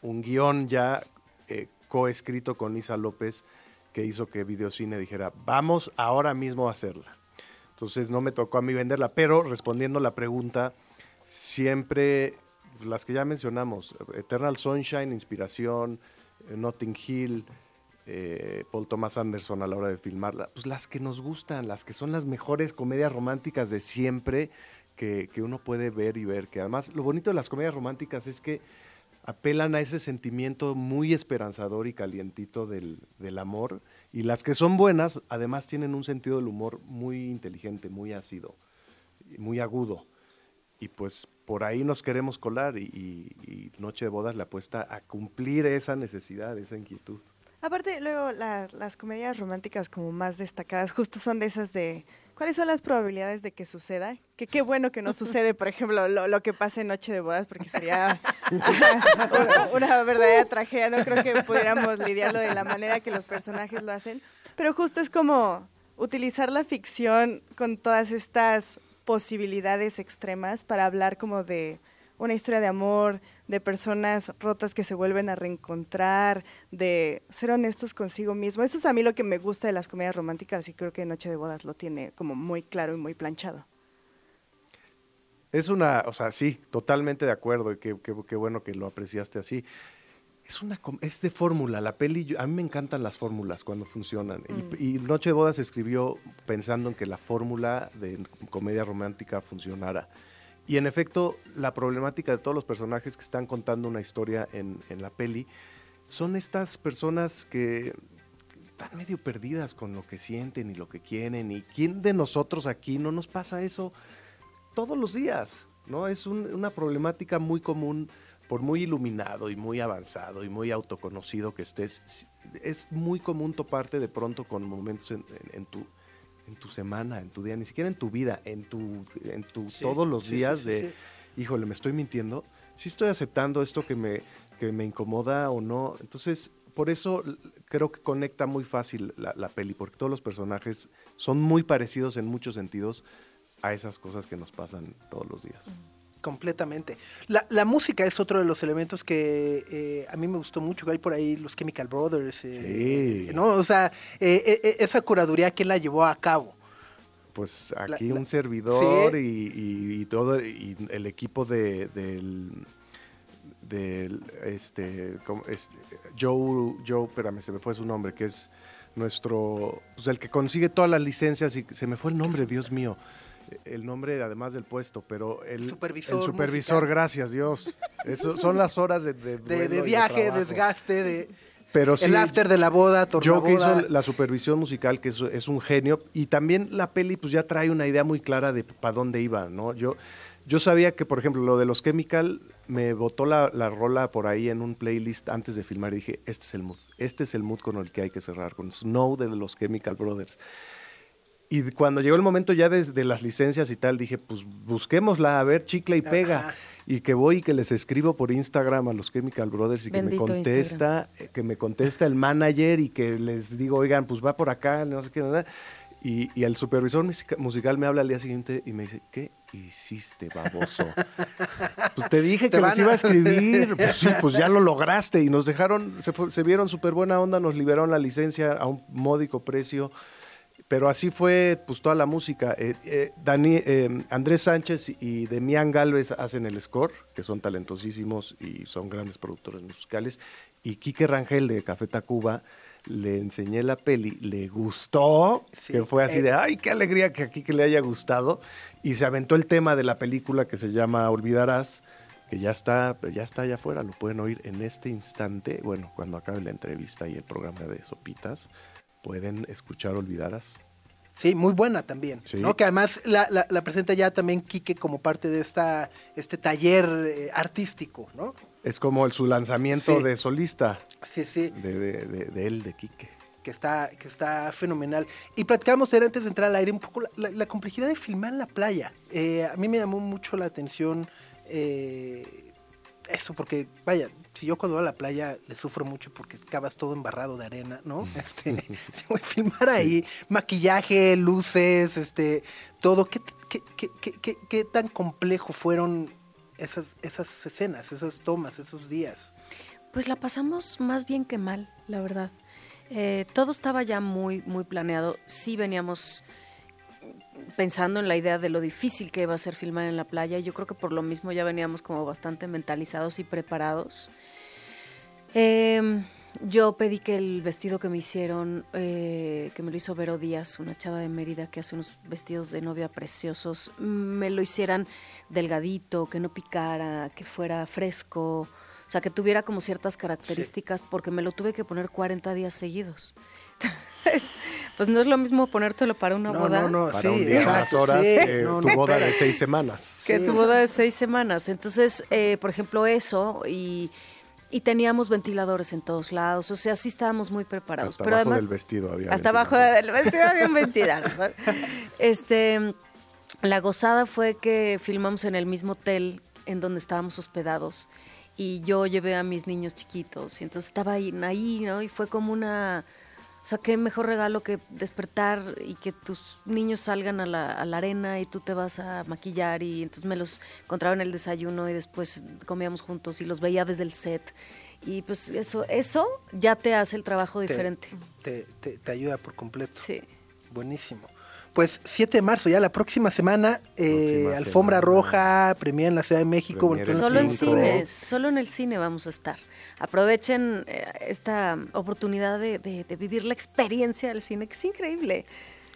un guion ya eh, coescrito con Isa López que hizo que Videocine dijera, vamos ahora mismo a hacerla. Entonces no me tocó a mí venderla, pero respondiendo la pregunta, siempre las que ya mencionamos, Eternal Sunshine, Inspiración, eh, Notting Hill, eh, Paul Thomas Anderson a la hora de filmarla, pues las que nos gustan, las que son las mejores comedias románticas de siempre que, uno puede ver y ver, que además lo bonito de las comedias románticas es que apelan a ese sentimiento muy esperanzador y calientito del, del amor, y las que son buenas además tienen un sentido del humor muy inteligente, muy ácido, muy agudo. Y pues por ahí nos queremos colar y Noche de Bodas le apuesta a cumplir esa necesidad, esa inquietud. Aparte, luego la- las comedias románticas como más destacadas justo son de esas de cuáles son las probabilidades de que suceda. Que qué bueno que no sucede, por ejemplo, lo, lo que pasa en Noche de Bodas, porque sería una, <laughs> una verdadera tragedia. No creo que pudiéramos lidiarlo de la manera que los personajes lo hacen. Pero justo es como utilizar la ficción con todas estas posibilidades extremas para hablar como de una historia de amor, de personas rotas que se vuelven a reencontrar, de ser honestos consigo mismo. Eso es a mí lo que me gusta de las comedias románticas y creo que Noche de Bodas lo tiene como muy claro y muy planchado. Es una, o sea, sí, totalmente de acuerdo y qué, qué- qué bueno que lo apreciaste así. Es una, es de fórmula, la peli, a mí me encantan las fórmulas cuando funcionan. Y- Y, Noche de Bodas escribió pensando en que la fórmula de comedia romántica funcionara. Y en efecto, la problemática de todos los personajes que están contando una historia en, en la peli son estas personas que están medio perdidas con lo que sienten y lo que quieren. ¿Y quién de nosotros aquí no nos pasa eso todos los días? ¿no? Es un- una problemática muy común, por muy iluminado y muy avanzado y muy autoconocido que estés. Es muy común toparte de pronto con momentos en, en- en tu en tu semana, en tu día, ni siquiera en tu vida, en tu, en tu Sí, todos los sí, días sí, de, sí. híjole, me estoy mintiendo, sí estoy aceptando esto que me, que me incomoda o no. Entonces, por eso creo que conecta muy fácil la, la peli, porque todos los personajes son muy parecidos en muchos sentidos a esas cosas que nos pasan todos los días. Completamente. La, la música es otro de los elementos que eh, a mí me gustó mucho. que Hay por ahí los Chemical Brothers. eh, Sí. ¿no? O sea, eh, eh, esa curaduría, ¿quién la llevó a cabo? Pues aquí la- un servidor Sí. y, y- y todo y el equipo de, del este. Este, Joe Joe, espérame, se me fue su nombre, que es nuestro pues el que consigue todas las licencias y se me fue el nombre, Dios mío. El nombre además del puesto, pero el Supervisor el supervisor, musical. gracias Dios. Eso son las horas de, de, De, viaje, desgaste, de Pero sí, el after de la boda, Joe que hizo la supervisión musical, que es, es un genio, y también la peli pues ya trae una idea muy clara de para dónde iba, ¿no? Yo, yo sabía que, por ejemplo, lo de los Chemical, me botó la, la rola por ahí en un playlist antes de filmar y dije, este es el mood, este es el mood con el que hay que cerrar, con Snow de los Chemical Brothers. Y cuando llegó el momento ya de, de las licencias y tal, dije, pues busquémosla, a ver, chicle y pega. Ajá. Y que voy y que les escribo por Instagram a los Chemical Brothers y que me contesta, que me contesta el manager y que les digo, oigan, pues va por acá, no sé qué, nada. Y, y el supervisor musica- musical me habla al día siguiente y me dice, ¿qué hiciste, baboso? <laughs> pues te dije Te que les a- iba a <laughs> escribir. Pues sí, pues ya lo lograste. Y nos dejaron, se, fue- se vieron súper buena onda, nos liberaron la licencia a un módico precio. Pero así fue pues toda la música. Eh, eh, Dani, eh, Andrés Sánchez y Demián Galvez hacen el score, que son talentosísimos y son grandes productores musicales. Y Quique Rangel de Café Tacuba le enseñé la peli, le gustó, Sí. que fue así Eh, de, ay, qué alegría que a Quique le haya gustado. Y se aventó el tema de la película que se llama Olvidarás, que ya está, ya está allá afuera, lo pueden oír en este instante, bueno, cuando acabe la entrevista y el programa de Sopitas, pueden escuchar Olvidarás. Sí, muy buena también. Sí. ¿no? Que además la, la- la presenta ya también Quique como parte de esta este taller eh, artístico, ¿no? Es como el, su lanzamiento Sí. de solista Sí, sí, de, de- de- de él, de Quique. que está, que está fenomenal. Y platicamos era antes de entrar al aire un poco la complejidad de filmar en la playa. Eh, a mí me llamó mucho la atención eh, eso, porque vaya, si yo cuando voy a la playa le sufro mucho porque acabas todo embarrado de arena, ¿no? <laughs> Este, voy <laughs> a filmar ahí, maquillaje, luces, este, todo. ¿Qué, qué, qué- qué- qué- qué tan complejo fueron esas, esas escenas, esas tomas, esos días? Pues la pasamos más bien que mal, la verdad. Eh, todo estaba ya muy, muy planeado. Sí veníamos pensando en la idea de lo difícil que iba a ser filmar en la playa. Yo creo que por lo mismo ya veníamos como bastante mentalizados y preparados. Eh, yo pedí que el vestido que me hicieron, eh, que me lo hizo Vero Díaz, una chava de Mérida que hace unos vestidos de novia preciosos, me lo hicieran delgadito, que no picara, que fuera fresco, o sea, que tuviera como ciertas características, porque me lo tuve que poner 40 días seguidos. <laughs> Entonces, pues no es lo mismo ponértelo para una No, boda no, no, Para sí, un día, exacto, horas sí, que no, tu no, boda de seis semanas. que Sí. tu boda de seis semanas. Entonces, eh, por ejemplo, eso y, y teníamos ventiladores en todos lados. O sea, sí estábamos muy preparados. Hasta Pero abajo además, del vestido había. hasta abajo del vestido había un ventilador. <laughs> Este, la gozada fue que filmamos en el mismo hotel en donde estábamos hospedados y yo llevé a mis niños chiquitos y entonces estaba ahí, ahí ¿no? Y fue como una... O sea, qué mejor regalo que despertar y que tus niños salgan a la, a la arena y tú te vas a maquillar y entonces me los encontraba en el desayuno y después comíamos juntos y los veía desde el set. Y pues eso, eso ya te hace el trabajo Te- diferente. Te, te- te ayuda por completo. Sí. Buenísimo. Pues 7 de marzo, ya la próxima semana, eh, Próxima Alfombra semana. Roja, premia en la Ciudad de México. Premiere Solo en cines, solo en el cine vamos a estar. Aprovechen eh, esta oportunidad de, de- de vivir la experiencia del cine, que es increíble.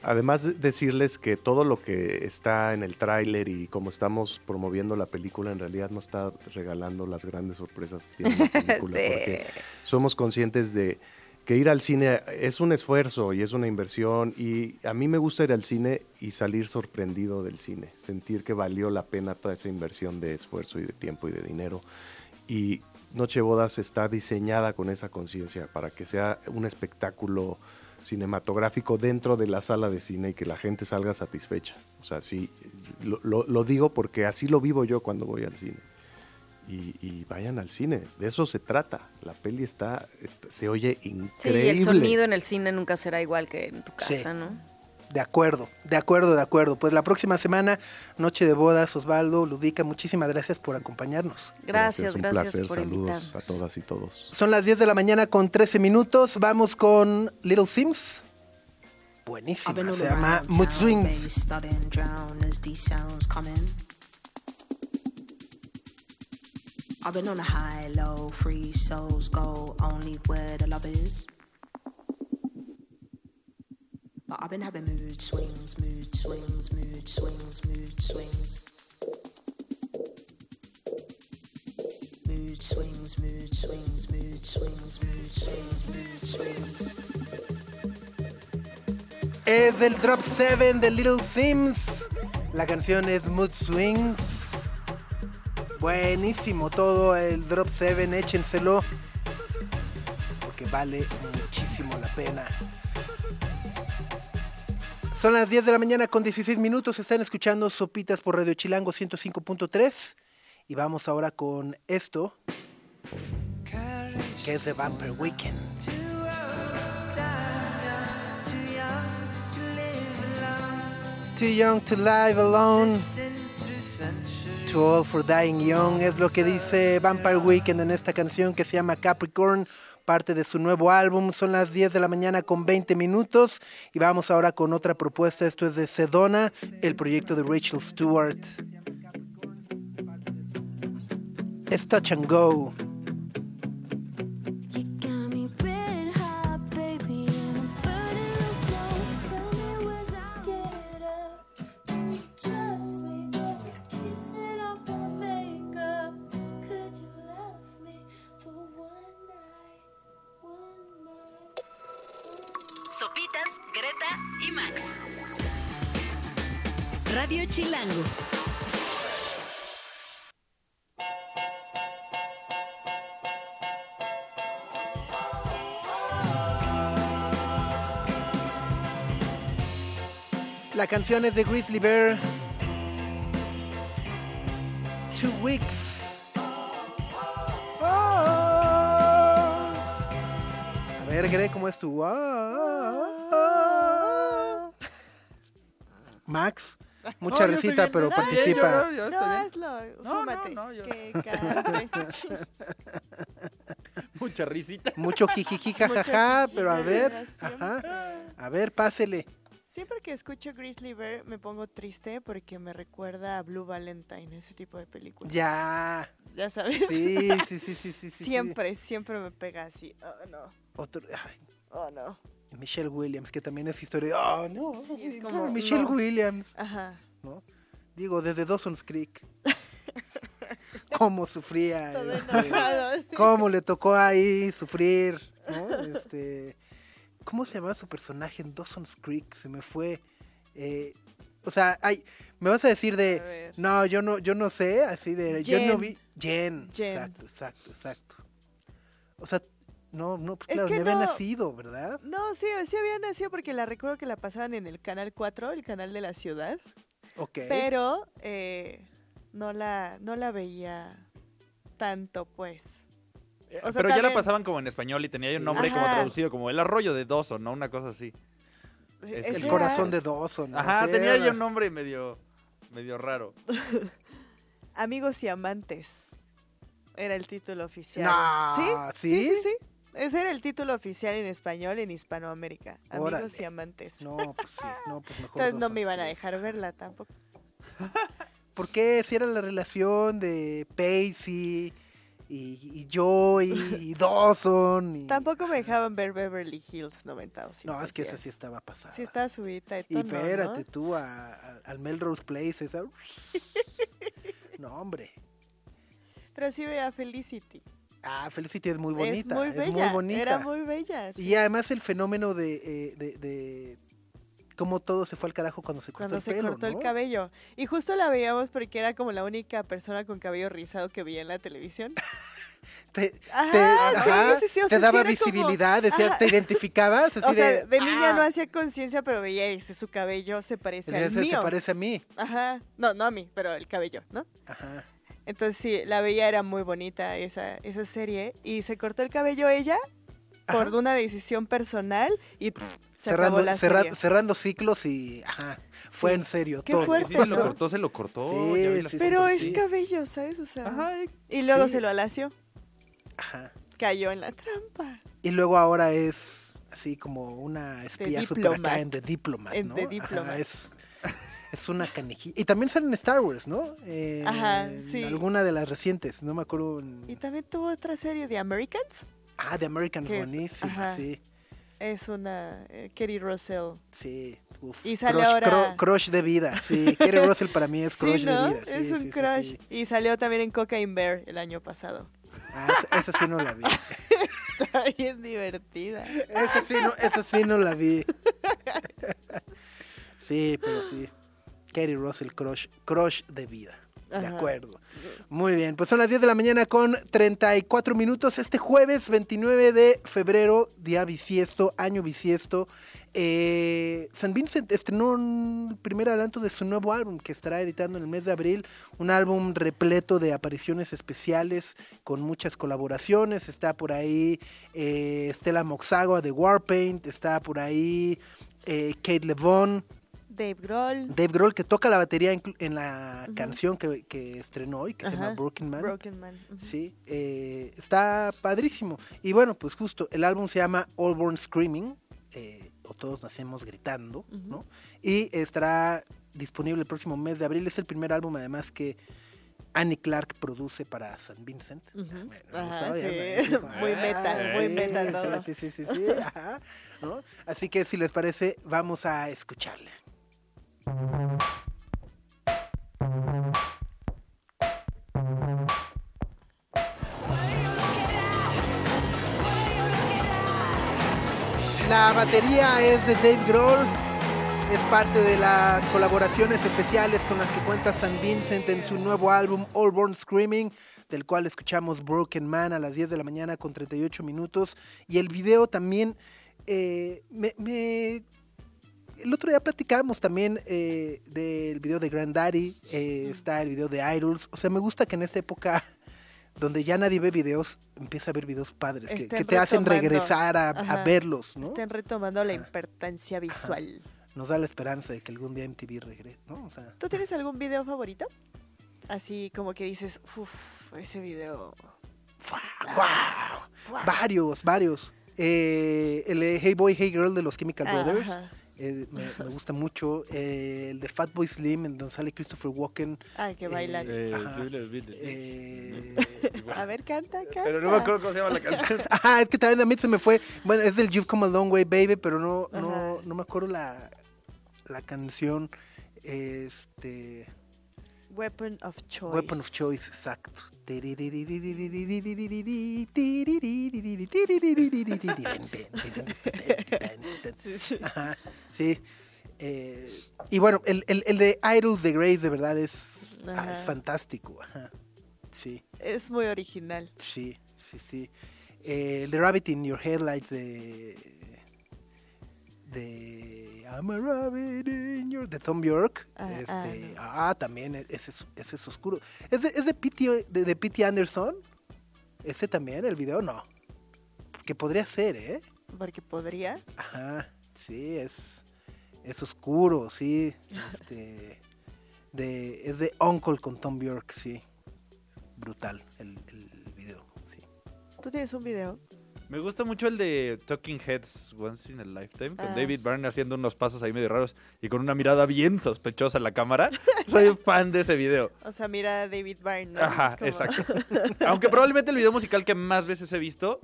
Además de decirles que todo lo que está en el tráiler y como estamos promoviendo la película en realidad no está regalando las grandes sorpresas que tiene la <laughs> película Sí. porque somos conscientes de que ir al cine es un esfuerzo y es una inversión y a mí me gusta ir al cine y salir sorprendido del cine, sentir que valió la pena toda esa inversión de esfuerzo y de tiempo y de dinero y Noche Bodas está diseñada con esa conciencia para que sea un espectáculo cinematográfico dentro de la sala de cine y que la gente salga satisfecha. O sea, sí, lo, digo porque así lo vivo yo cuando voy al cine. Y, y vayan al cine. De eso se trata. La peli está, está- se oye Sí, increíble. el sonido en el cine nunca será igual que en tu Sí. casa, ¿no? De acuerdo, de acuerdo, de acuerdo. Pues la próxima semana, Noche de Bodas, Osvaldo, Ludica, muchísimas gracias por acompañarnos. Gracias, un gracias, placer. por Saludos invitarnos. a todas y todos. Son las 10 de la mañana con 13 minutos. Vamos con Little Sims. All se llama Mood Swings. I've been on a high, low, free souls go only where the love is. But I've been having mood swings, mood swings, mood swings, mood swings. Mood swings, mood swings, mood swings, mood swings, mood swings. Es del Drop 7 de Little Sims. La canción es Mood Swings. Buenísimo todo el Drop 7, échenselo. Porque vale muchísimo la pena. Son las 10 de la mañana con 16 minutos. Están escuchando Sopitas por Radio Chilango 105.3. Y vamos ahora con esto. Que es de Vampire Weekend. Too young to live alone. Too for dying young. Es lo que dice Vampire Weekend en esta canción que se llama Capricorn. Parte de su nuevo álbum. Son las 10 de la mañana con 20 minutos. Y vamos ahora con otra propuesta. Esto es de Sedona, el proyecto de Rachel Stewart. Es Touch and Go. La canción es de Grizzly Bear. Two Weeks. A ver, Gre, ¿cómo es tu? Max, mucha No, yo risita, pero yo bien, participa. yo- yo estoy No, hazlo, No, fúmate. no, no, yo- Que. <laughs> Mucha risita. Mucho jijiji, <laughs> jajaja, pero a ver, ajá. A ver, pásele. Siempre que escucho Grizzly Bear me pongo triste porque me recuerda a Blue Valentine, ese tipo de películas. Ya. Ya sabes. Sí, sí, sí, sí, sí. sí, sí. <laughs> siempre, siempre me pega así. Oh, no. Otro, ay, Oh, no. Michelle Williams, que también es historia de. Oh, no. Sí, como, Michelle no. Williams. Ajá. ¿no? Digo, desde Dawson's Creek. <laughs> Cómo sufría. <laughs> Este, cómo le tocó ahí sufrir, ¿no? Este, ¿Cómo se llamaba su personaje en Dawson's Creek? Se me fue. eh, o sea, ay, me vas a decir de, no, yo no, yo no sé, así de, yo no vi, Jen, Jen. exacto, exacto, exacto. O sea, no, no, pues Es claro, que ni había no- nacido, ¿verdad? No, sí, sí había nacido porque la recuerdo que la pasaban en el Canal 4, el canal de la ciudad. Ok. Pero eh, no, la, no la veía tanto, pues. O sea, Pero ya la pasaban como en español y tenía ahí un nombre como traducido, como el arroyo de Dawson, ¿no? Una cosa así. Es el real. corazón de Dawson. ¿no? Ajá, Sí, tenía ahí era- un nombre medio, medio raro. <laughs> Amigos y amantes. Era el título oficial. No, ¿Sí? ¿sí? Sí, sí, Ese era el título oficial en español en Hispanoamérica. Amigos y amantes. No, pues sí, no, pues mejor Entonces no me iban a dejar verla tampoco. <laughs> ¿Por qué? Si era la relación de Pacey y, y Joey y <laughs> Dawson. y- Tampoco me dejaban ver Beverly Hills 90 o No, es que esa sí estaba pasada. Sí estaba subida y tono, espérate ¿no? tú a- a- al Melrose Place. Esa... <laughs> no, hombre. Pero sí veía Felicity. Ah, Felicity es muy bonita. es muy bella. muy bonita. Era muy bella. sí. Y además el fenómeno de, eh, de, de cómo todo se fue al carajo cuando se cortó Cuando el se pelo, cortó ¿no? el cabello. Y justo la veíamos porque era como la única persona con cabello rizado que veía en la televisión. <laughs> Te, Ajá, te- sí, ajá, sí, sí, o te sí daba como- visibilidad, decía, Ajá. te identificabas, <laughs> así o sea, de, de, niña "Ah, no hacía conciencia, pero veía ese, su cabello se parece ese al se parece a mí. Ajá. No, no a mí, pero el cabello, ¿no? Ajá. Entonces sí, la veía, era muy bonita esa, esa serie. Y se cortó el cabello ella por Ajá. una decisión personal y pff, se cerrando, acabó la cerra- serie. cerrando ciclos y ajá, fue Sí. en serio Qué todo. fuerte, se lo cortó, se lo cortó. Sí, Pero es sí. cabello, ¿sabes? O sea, Ajá, eh, y luego sí. se lo alació. Ajá. Cayó en la trampa. Y luego ahora es así como una espía super acá en The Diplomat, En ¿no? Ajá, es, es una canijilla. Y también sale en Star Wars, ¿no? Eh, Ajá, sí. Alguna de las recientes, no me acuerdo. en- Y también tuvo otra serie de Americans. Ah, The American que- buenísima, ajá. sí. Es una eh, Kerry Russell. Sí, uf. Y sale crush, ahora- cru- crush de vida, sí. Kerry Russell para mí es <laughs> crush sí, ¿no? de vida. Sí, es un sí, crush. Y salió también en Cocaine Bear el año pasado. Ah, esa, esa sí no la vi. <laughs> Está bien divertida. Esa sí no, esa sí no la vi. <laughs> Sí, pero sí. Kerry Russell, crush, crush de vida. De acuerdo. Muy bien, pues son las 10 de la mañana con 34 minutos. Este jueves 29 de febrero, día bisiesto, año bisiesto. Eh, San Vincent estrenó un primer adelanto de su nuevo álbum que estará editando en el mes de abril. Un álbum repleto de apariciones especiales con muchas colaboraciones. Está por ahí eh, Stella Moxagua de Warpaint. Está por ahí eh, Kate Levon. Dave Grohl. Dave Grohl que toca la batería en la canción que, que estrenó hoy, que se llama Broken Man. Broken Man. Sí, eh, está padrísimo. Y bueno, pues justo, el álbum se llama All Born Screaming, eh, o Todos Nacemos Gritando. ¿no? Y estará disponible el próximo mes de abril. Es el primer álbum, además, que Annie Clark produce para San Vincent. Bueno, Ajá, <laughs> sí. Muy metal, <laughs> muy metal sí. Sí, sí, sí, sí, ajá, ¿no? Así que si les parece, vamos a escucharla. La batería es de Dave Grohl, es parte de las colaboraciones especiales con las que cuenta San Vincent en su nuevo álbum All Born Screaming, del cual escuchamos Broken Man a las 10 de la mañana con 38 minutos. Y el video también eh, me, me- El otro día platicábamos también eh, del video de Granddaddy, eh, está el video de Idols. O sea, me gusta que en esta época <laughs> donde ya nadie ve videos, empieza a ver videos padres que, te hacen regresar a, verlos, ¿no? Estén retomando la Ajá. importancia visual. Nos da la esperanza de que algún día MTV regrese, ¿no? O sea, ¿Tú tienes algún video favorito? Así como que dices, uff, ese video. ¡Wow! Varios, varios. Eh, el Hey Boy, Hey Girl de los Chemical Ah, Brothers. ajá. Eh, me, me gusta mucho. Eh, el de Fatboy Slim, en donde sale Christopher Walken. Ah, que bailan. Eh, ajá. Eh, A ver, canta, canta. Pero no me acuerdo cómo se llama la canción. Ajá, <laughs> es que también a mí se me fue. Bueno, es del You've Come a Long Way, Baby, pero no, no, no me acuerdo la, la canción. Este. Weapon of Choice. Weapon of Choice, exacto. Ajá, sí. Eh, y bueno, el, el, el de Idols de Grace de verdad es, ah, es fantástico. Ajá. Sí, Es muy original. sí, sí, sí. Eh, el de Rabbit in Your Headlights de. de. I'm a rabbit in your. de Tom York. Ah, este, ah, ah, también, e- ese es, ese es oscuro. ¿Es de, es de P.T. de, de P.T. Anderson? ¿Ese también, el video? No. Que podría ser, ¿eh? Porque podría. Ajá, sí, es, es oscuro, sí. Este, de, es de Uncle con Tom Bjork, sí. Brutal el, el video, sí. ¿Tú tienes un video? Me gusta mucho el de Talking Heads Once in a Lifetime, con Ah. David Byrne haciendo unos pasos ahí medio raros y con una mirada bien sospechosa en la cámara. <laughs> Soy fan de ese video. O sea, mira a David Byrne. ¿no? Ajá, como- exacto. <laughs> Aunque probablemente el video musical que más veces he visto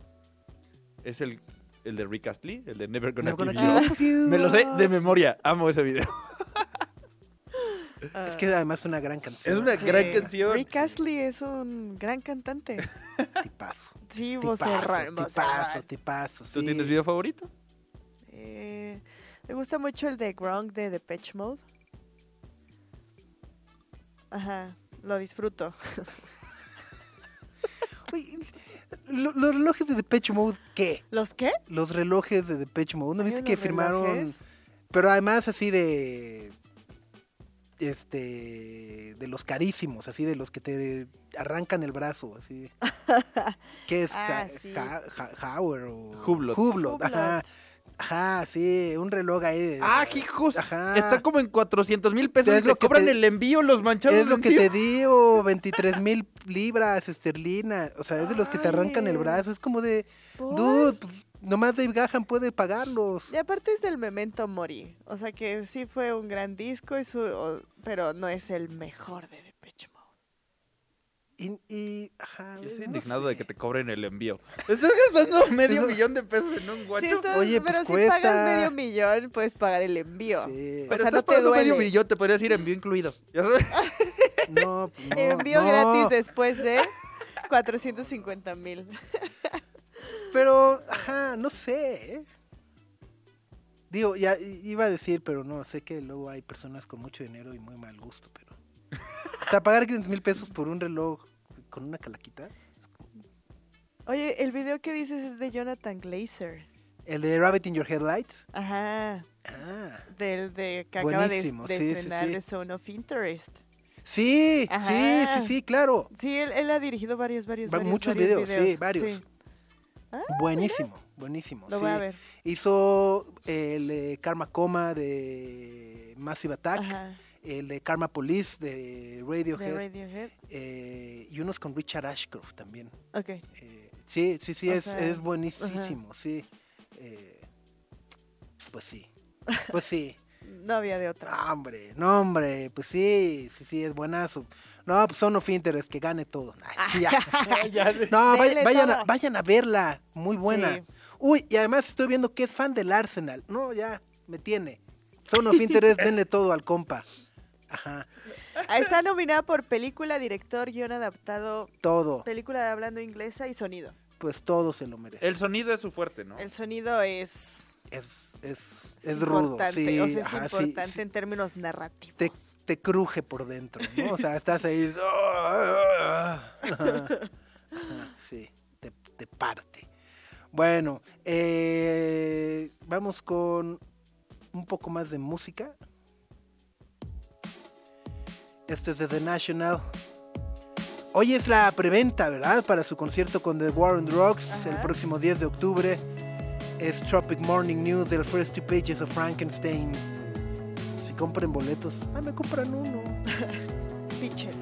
es el, el de Rick Astley, el de Never Gonna, Never Give gonna You Up. give you Me lo sé de memoria. Amo ese video. <laughs> Es que además es una gran canción. Es una sí. gran canción. Rick Astley es un gran cantante. <laughs> tipazo. Sí, Tipazo, vocerrón, tipazo, tipazo, ¿Tú sí. tienes video favorito? Eh, me gusta mucho el de Gronk de Depeche Mode. Ajá, lo disfruto. <laughs> Oye, lo- los relojes de Depeche Mode, ¿qué? ¿Los qué? Los relojes de Depeche Mode, ¿no viste que firmaron? relojes. Pero además así de... este de los carísimos, así de los que te arrancan el brazo, así. <laughs> ¿Qué es? Ah, sí. Ja- Hauer o Hublot. Hublot, ajá. Ajá, sí, un reloj ahí. de- Ah, hijos. Ajá. Está como en 400 mil pesos Es lo que cobran te- el envío los manchados. Es lo que te encima. digo, 23 mil libras esterlinas. O sea, es de los que te arrancan el brazo. Es como de, ¿Por? dude, pues, nomás Dave Gahan puede pagarlos. Y aparte es del Memento Mori. O sea que sí fue un gran disco, y su- o- pero no es el mejor de Depeche Mode. Y, y, ajá, Yo estoy no indignado de que te cobren el envío. <laughs> Estás gastando <laughs> medio <laughs> Eso- millón de pesos en un guacho. Sí, estás- Oye, pero pues si cuesta. pagas medio millón, puedes pagar el envío. Sí. Pero o sea, estás no te medio millón, te podría decir envío incluido. Ya sabes. No, pues, no, Envío no. gratis después de 450 mil. Pero, ajá, no sé. ¿eh? Digo, ya iba a decir, pero no, sé que luego hay personas con mucho dinero y muy mal gusto, pero... O sea, pagar 500 mil pesos por un reloj con una calaquita. Oye, el video que dices es de Jonathan Glazer. El de Rabbit in Your Headlights. Ajá. Ah. Del de que acaba de, Buenísimo, de sí, sí, estrenar sí. Zone of Interest. Sí, sí, Ajá. sí, sí, claro. Sí, él, él ha dirigido varios, varios, Va- varios, muchos varios videos, sí, varios. Ah, buenísimo, buenísimo. Lo sí. voy a ver. Hizo el de Karma Coma de Massive Attack, Ajá. el de Karma Police de De Radiohead, Radiohead. eh, y unos con Richard Ashcroft también. Ok. Eh, sí, sí, sí, es, sea, es buenísimo, sí. Eh, pues sí, pues sí. <laughs> No había de otra. No, hombre, no, hombre, pues sí, sí, sí, es buenazo. No, pues Son of Interest, que gane todo. Ay, ya. <laughs> No, vaya- vayan, a, vayan a verla, muy buena. Sí. Uy, y además estoy viendo que es fan del Arsenal. No, ya, me tiene. Son of Interest, <laughs> denle todo al compa. Ajá, Ah, Está nominada por película, director, guion adaptado, todo, película de hablando inglesa y sonido. pues todo se lo merece. El sonido es su fuerte, ¿no? El sonido es Es, es, es rudo, sí, o sea, es ajá, importante sí. en términos narrativos. Te, te cruje por dentro, ¿no? O sea, <laughs> estás ahí. Ajá, Sí, te, te parte. Bueno, eh, vamos con un poco más de música. Este es de The National. Hoy es la preventa, ¿verdad? Para su concierto con The War on Drugs el próximo 10 de octubre. Es Tropic Morning News del First Two Pages of Frankenstein. Si compren boletos, ah, me compran uno. <laughs>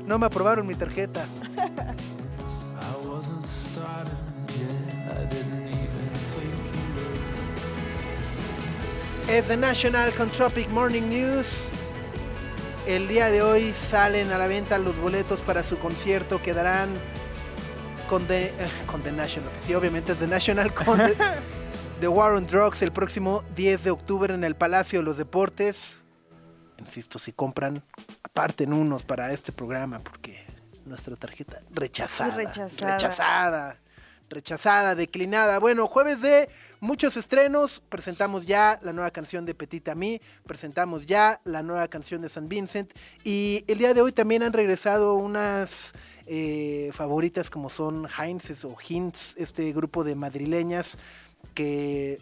No me aprobaron mi tarjeta. <laughs> I wasn't started yet. I didn't even think you Es The National con Tropic Morning News. El día de hoy salen a la venta los boletos para su concierto. Quedarán con The, eh, con The National. Sí, obviamente es The National con <laughs> The, The War on Drugs el próximo 10 de octubre en el Palacio de los Deportes. Insisto, si compran, aparten unos para este programa porque nuestra tarjeta rechazada. Rechazada. Rechazada. Rechazada, declinada. Bueno, jueves de muchos estrenos. Presentamos ya la nueva canción de Petit Ami. Presentamos ya la nueva canción de San Vincent. Y el día de hoy también han regresado unas eh, favoritas como son Heinz o Hints, este grupo de madrileñas que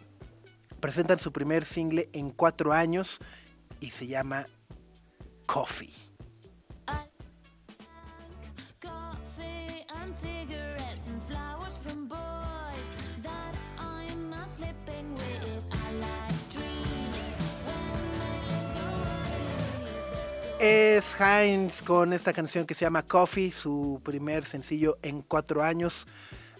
presentan su primer single en cuatro años y se llama Coffee. Es Heinz con esta canción que se llama Coffee, su primer sencillo en cuatro años.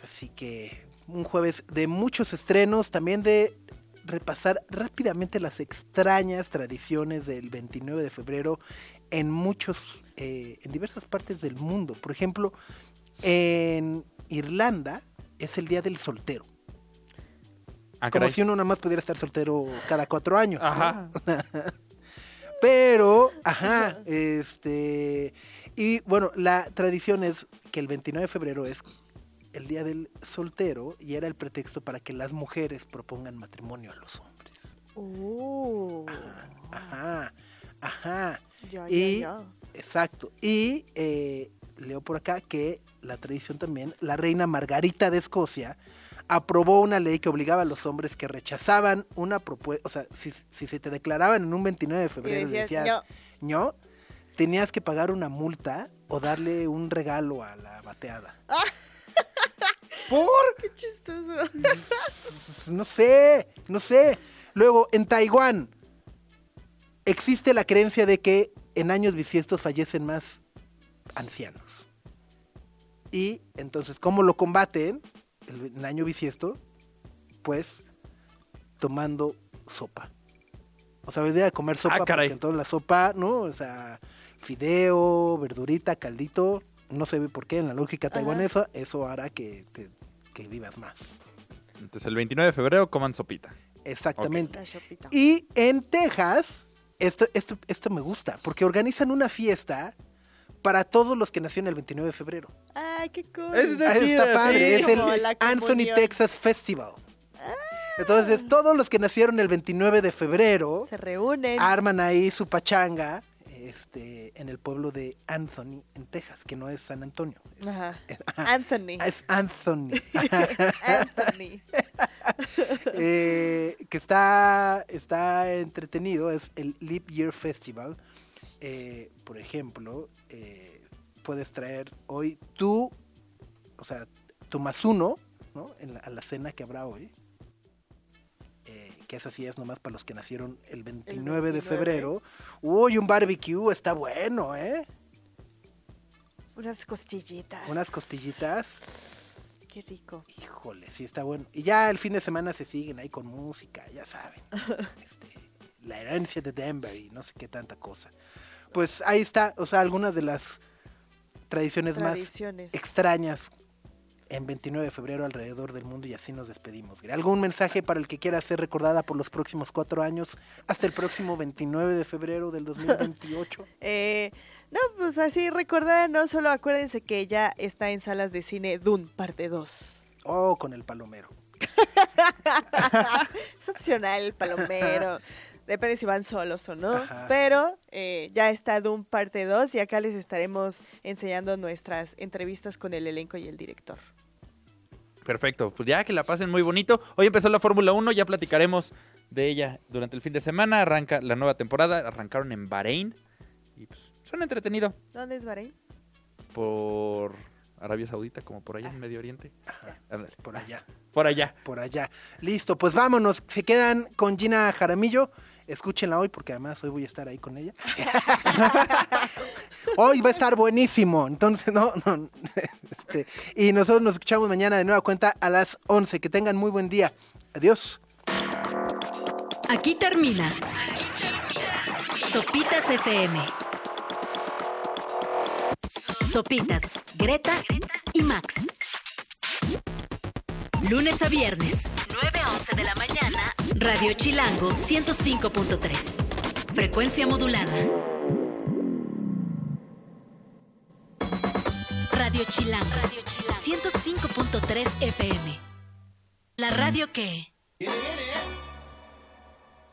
Así que un jueves de muchos estrenos, también de repasar rápidamente las extrañas tradiciones del 29 de febrero en muchos, eh, en diversas partes del mundo. Por ejemplo, en Irlanda es el Día del Soltero. Ah, Como si uno nada más pudiera estar soltero cada cuatro años. ¿no? Ajá. <laughs> Pero, ajá, este. Y bueno, la tradición es que el 29 de febrero es el día del soltero y era el pretexto para que las mujeres propongan matrimonio a los hombres. Uh, Ajá, ajá, ya, y- ya, ya. exacto. Y eh, leo por acá que la tradición también, la reina Margarita de Escocia aprobó una ley que obligaba a los hombres que rechazaban una propuesta, o sea, si, si se te declaraban en un 29 de febrero y decías, decías, "ño", tenías que pagar una multa o darle un regalo a la bateada. ¿Por? Qué chistoso. <laughs> No sé, no sé. Luego, en Taiwán, existe la creencia de que en años bisiestos fallecen más ancianos. Y entonces, ¿cómo lo combaten el, el año bisiesto? Pues tomando sopa. O sea, día de comer sopa, Ah, caray. porque entonces la sopa, ¿no? O sea, fideo, verdurita, caldito, no se ve por qué en la lógica Ajá. taiwanesa, eso hará que, te- que vivas más. Entonces el 29 de febrero coman sopita. Exactamente. Y en Texas, esto, esto, esto me gusta, porque organizan una fiesta para todos los que nacieron el 29 de febrero. Ay, qué cool. Ah, chido, está padre, sí. es el Anthony. Texas Festival. Entonces, todos los que nacieron el 29 de febrero Se reúnen. arman ahí su pachanga este, en el pueblo de Anthony, en Texas, que no es San Antonio. Es, Ajá. es- ajá, <laughs> Anthony. es Anthony. <laughs> <laughs> Anthony. Eh, que está, está entretenido, es el Leap Year Festival. Eh, por ejemplo, eh, puedes traer hoy tú, o sea, tu más uno, ¿no? En la, a la cena que habrá hoy. Que esa sí es nomás para los que nacieron el 29, de 29. febrero. Uy, un barbecue está bueno, ¿eh? Unas costillitas. Unas costillitas. Qué rico. Híjole, sí está bueno. Y ya el fin de semana se siguen ahí con música, ya saben. <laughs> Este, la herencia de Denver y no sé qué tanta cosa. Pues ahí está, o sea, algunas de las tradiciones más extrañas en 29 de febrero alrededor del mundo y así nos despedimos. ¿Algún mensaje para el que quiera ser recordada por los próximos cuatro años hasta el próximo 29 de febrero del 2028? <laughs> Eh, no, pues así recordar, no solo acuérdense que ya está en salas de cine Dune, parte 2. oh, con el palomero. <laughs> Es opcional el palomero. Depende si van solos o no. Ajá. Pero eh, ya está Doom parte 2 y acá les estaremos enseñando nuestras entrevistas con el elenco y el director. Perfecto, pues ya que la pasen muy bonito. Hoy empezó la Fórmula 1, ya platicaremos de ella durante el fin de semana. Arranca la nueva temporada, arrancaron en Bahrein y pues suena entretenido ¿Dónde es Bahrein? por Arabia Saudita, como por allá en Medio Oriente. Ándale, Por allá. Por allá. por allá. Listo, pues vámonos. Se quedan con Gina Jaramillo. Escúchenla hoy porque además hoy voy a estar ahí con ella. <laughs> hoy va a estar buenísimo. Entonces, no, no. <laughs> este, y nosotros nos escuchamos mañana de nueva cuenta a las 11. Que tengan muy buen día. Adiós. Aquí termina. Aquí termina. Sopitas FM. Sopitas, Greta y Max. Lunes a viernes, 9 a 11 de la mañana, Radio Chilango 105.3. Frecuencia modulada. Radio Chilango, Radio Chilango 105.3 FM. La radio que...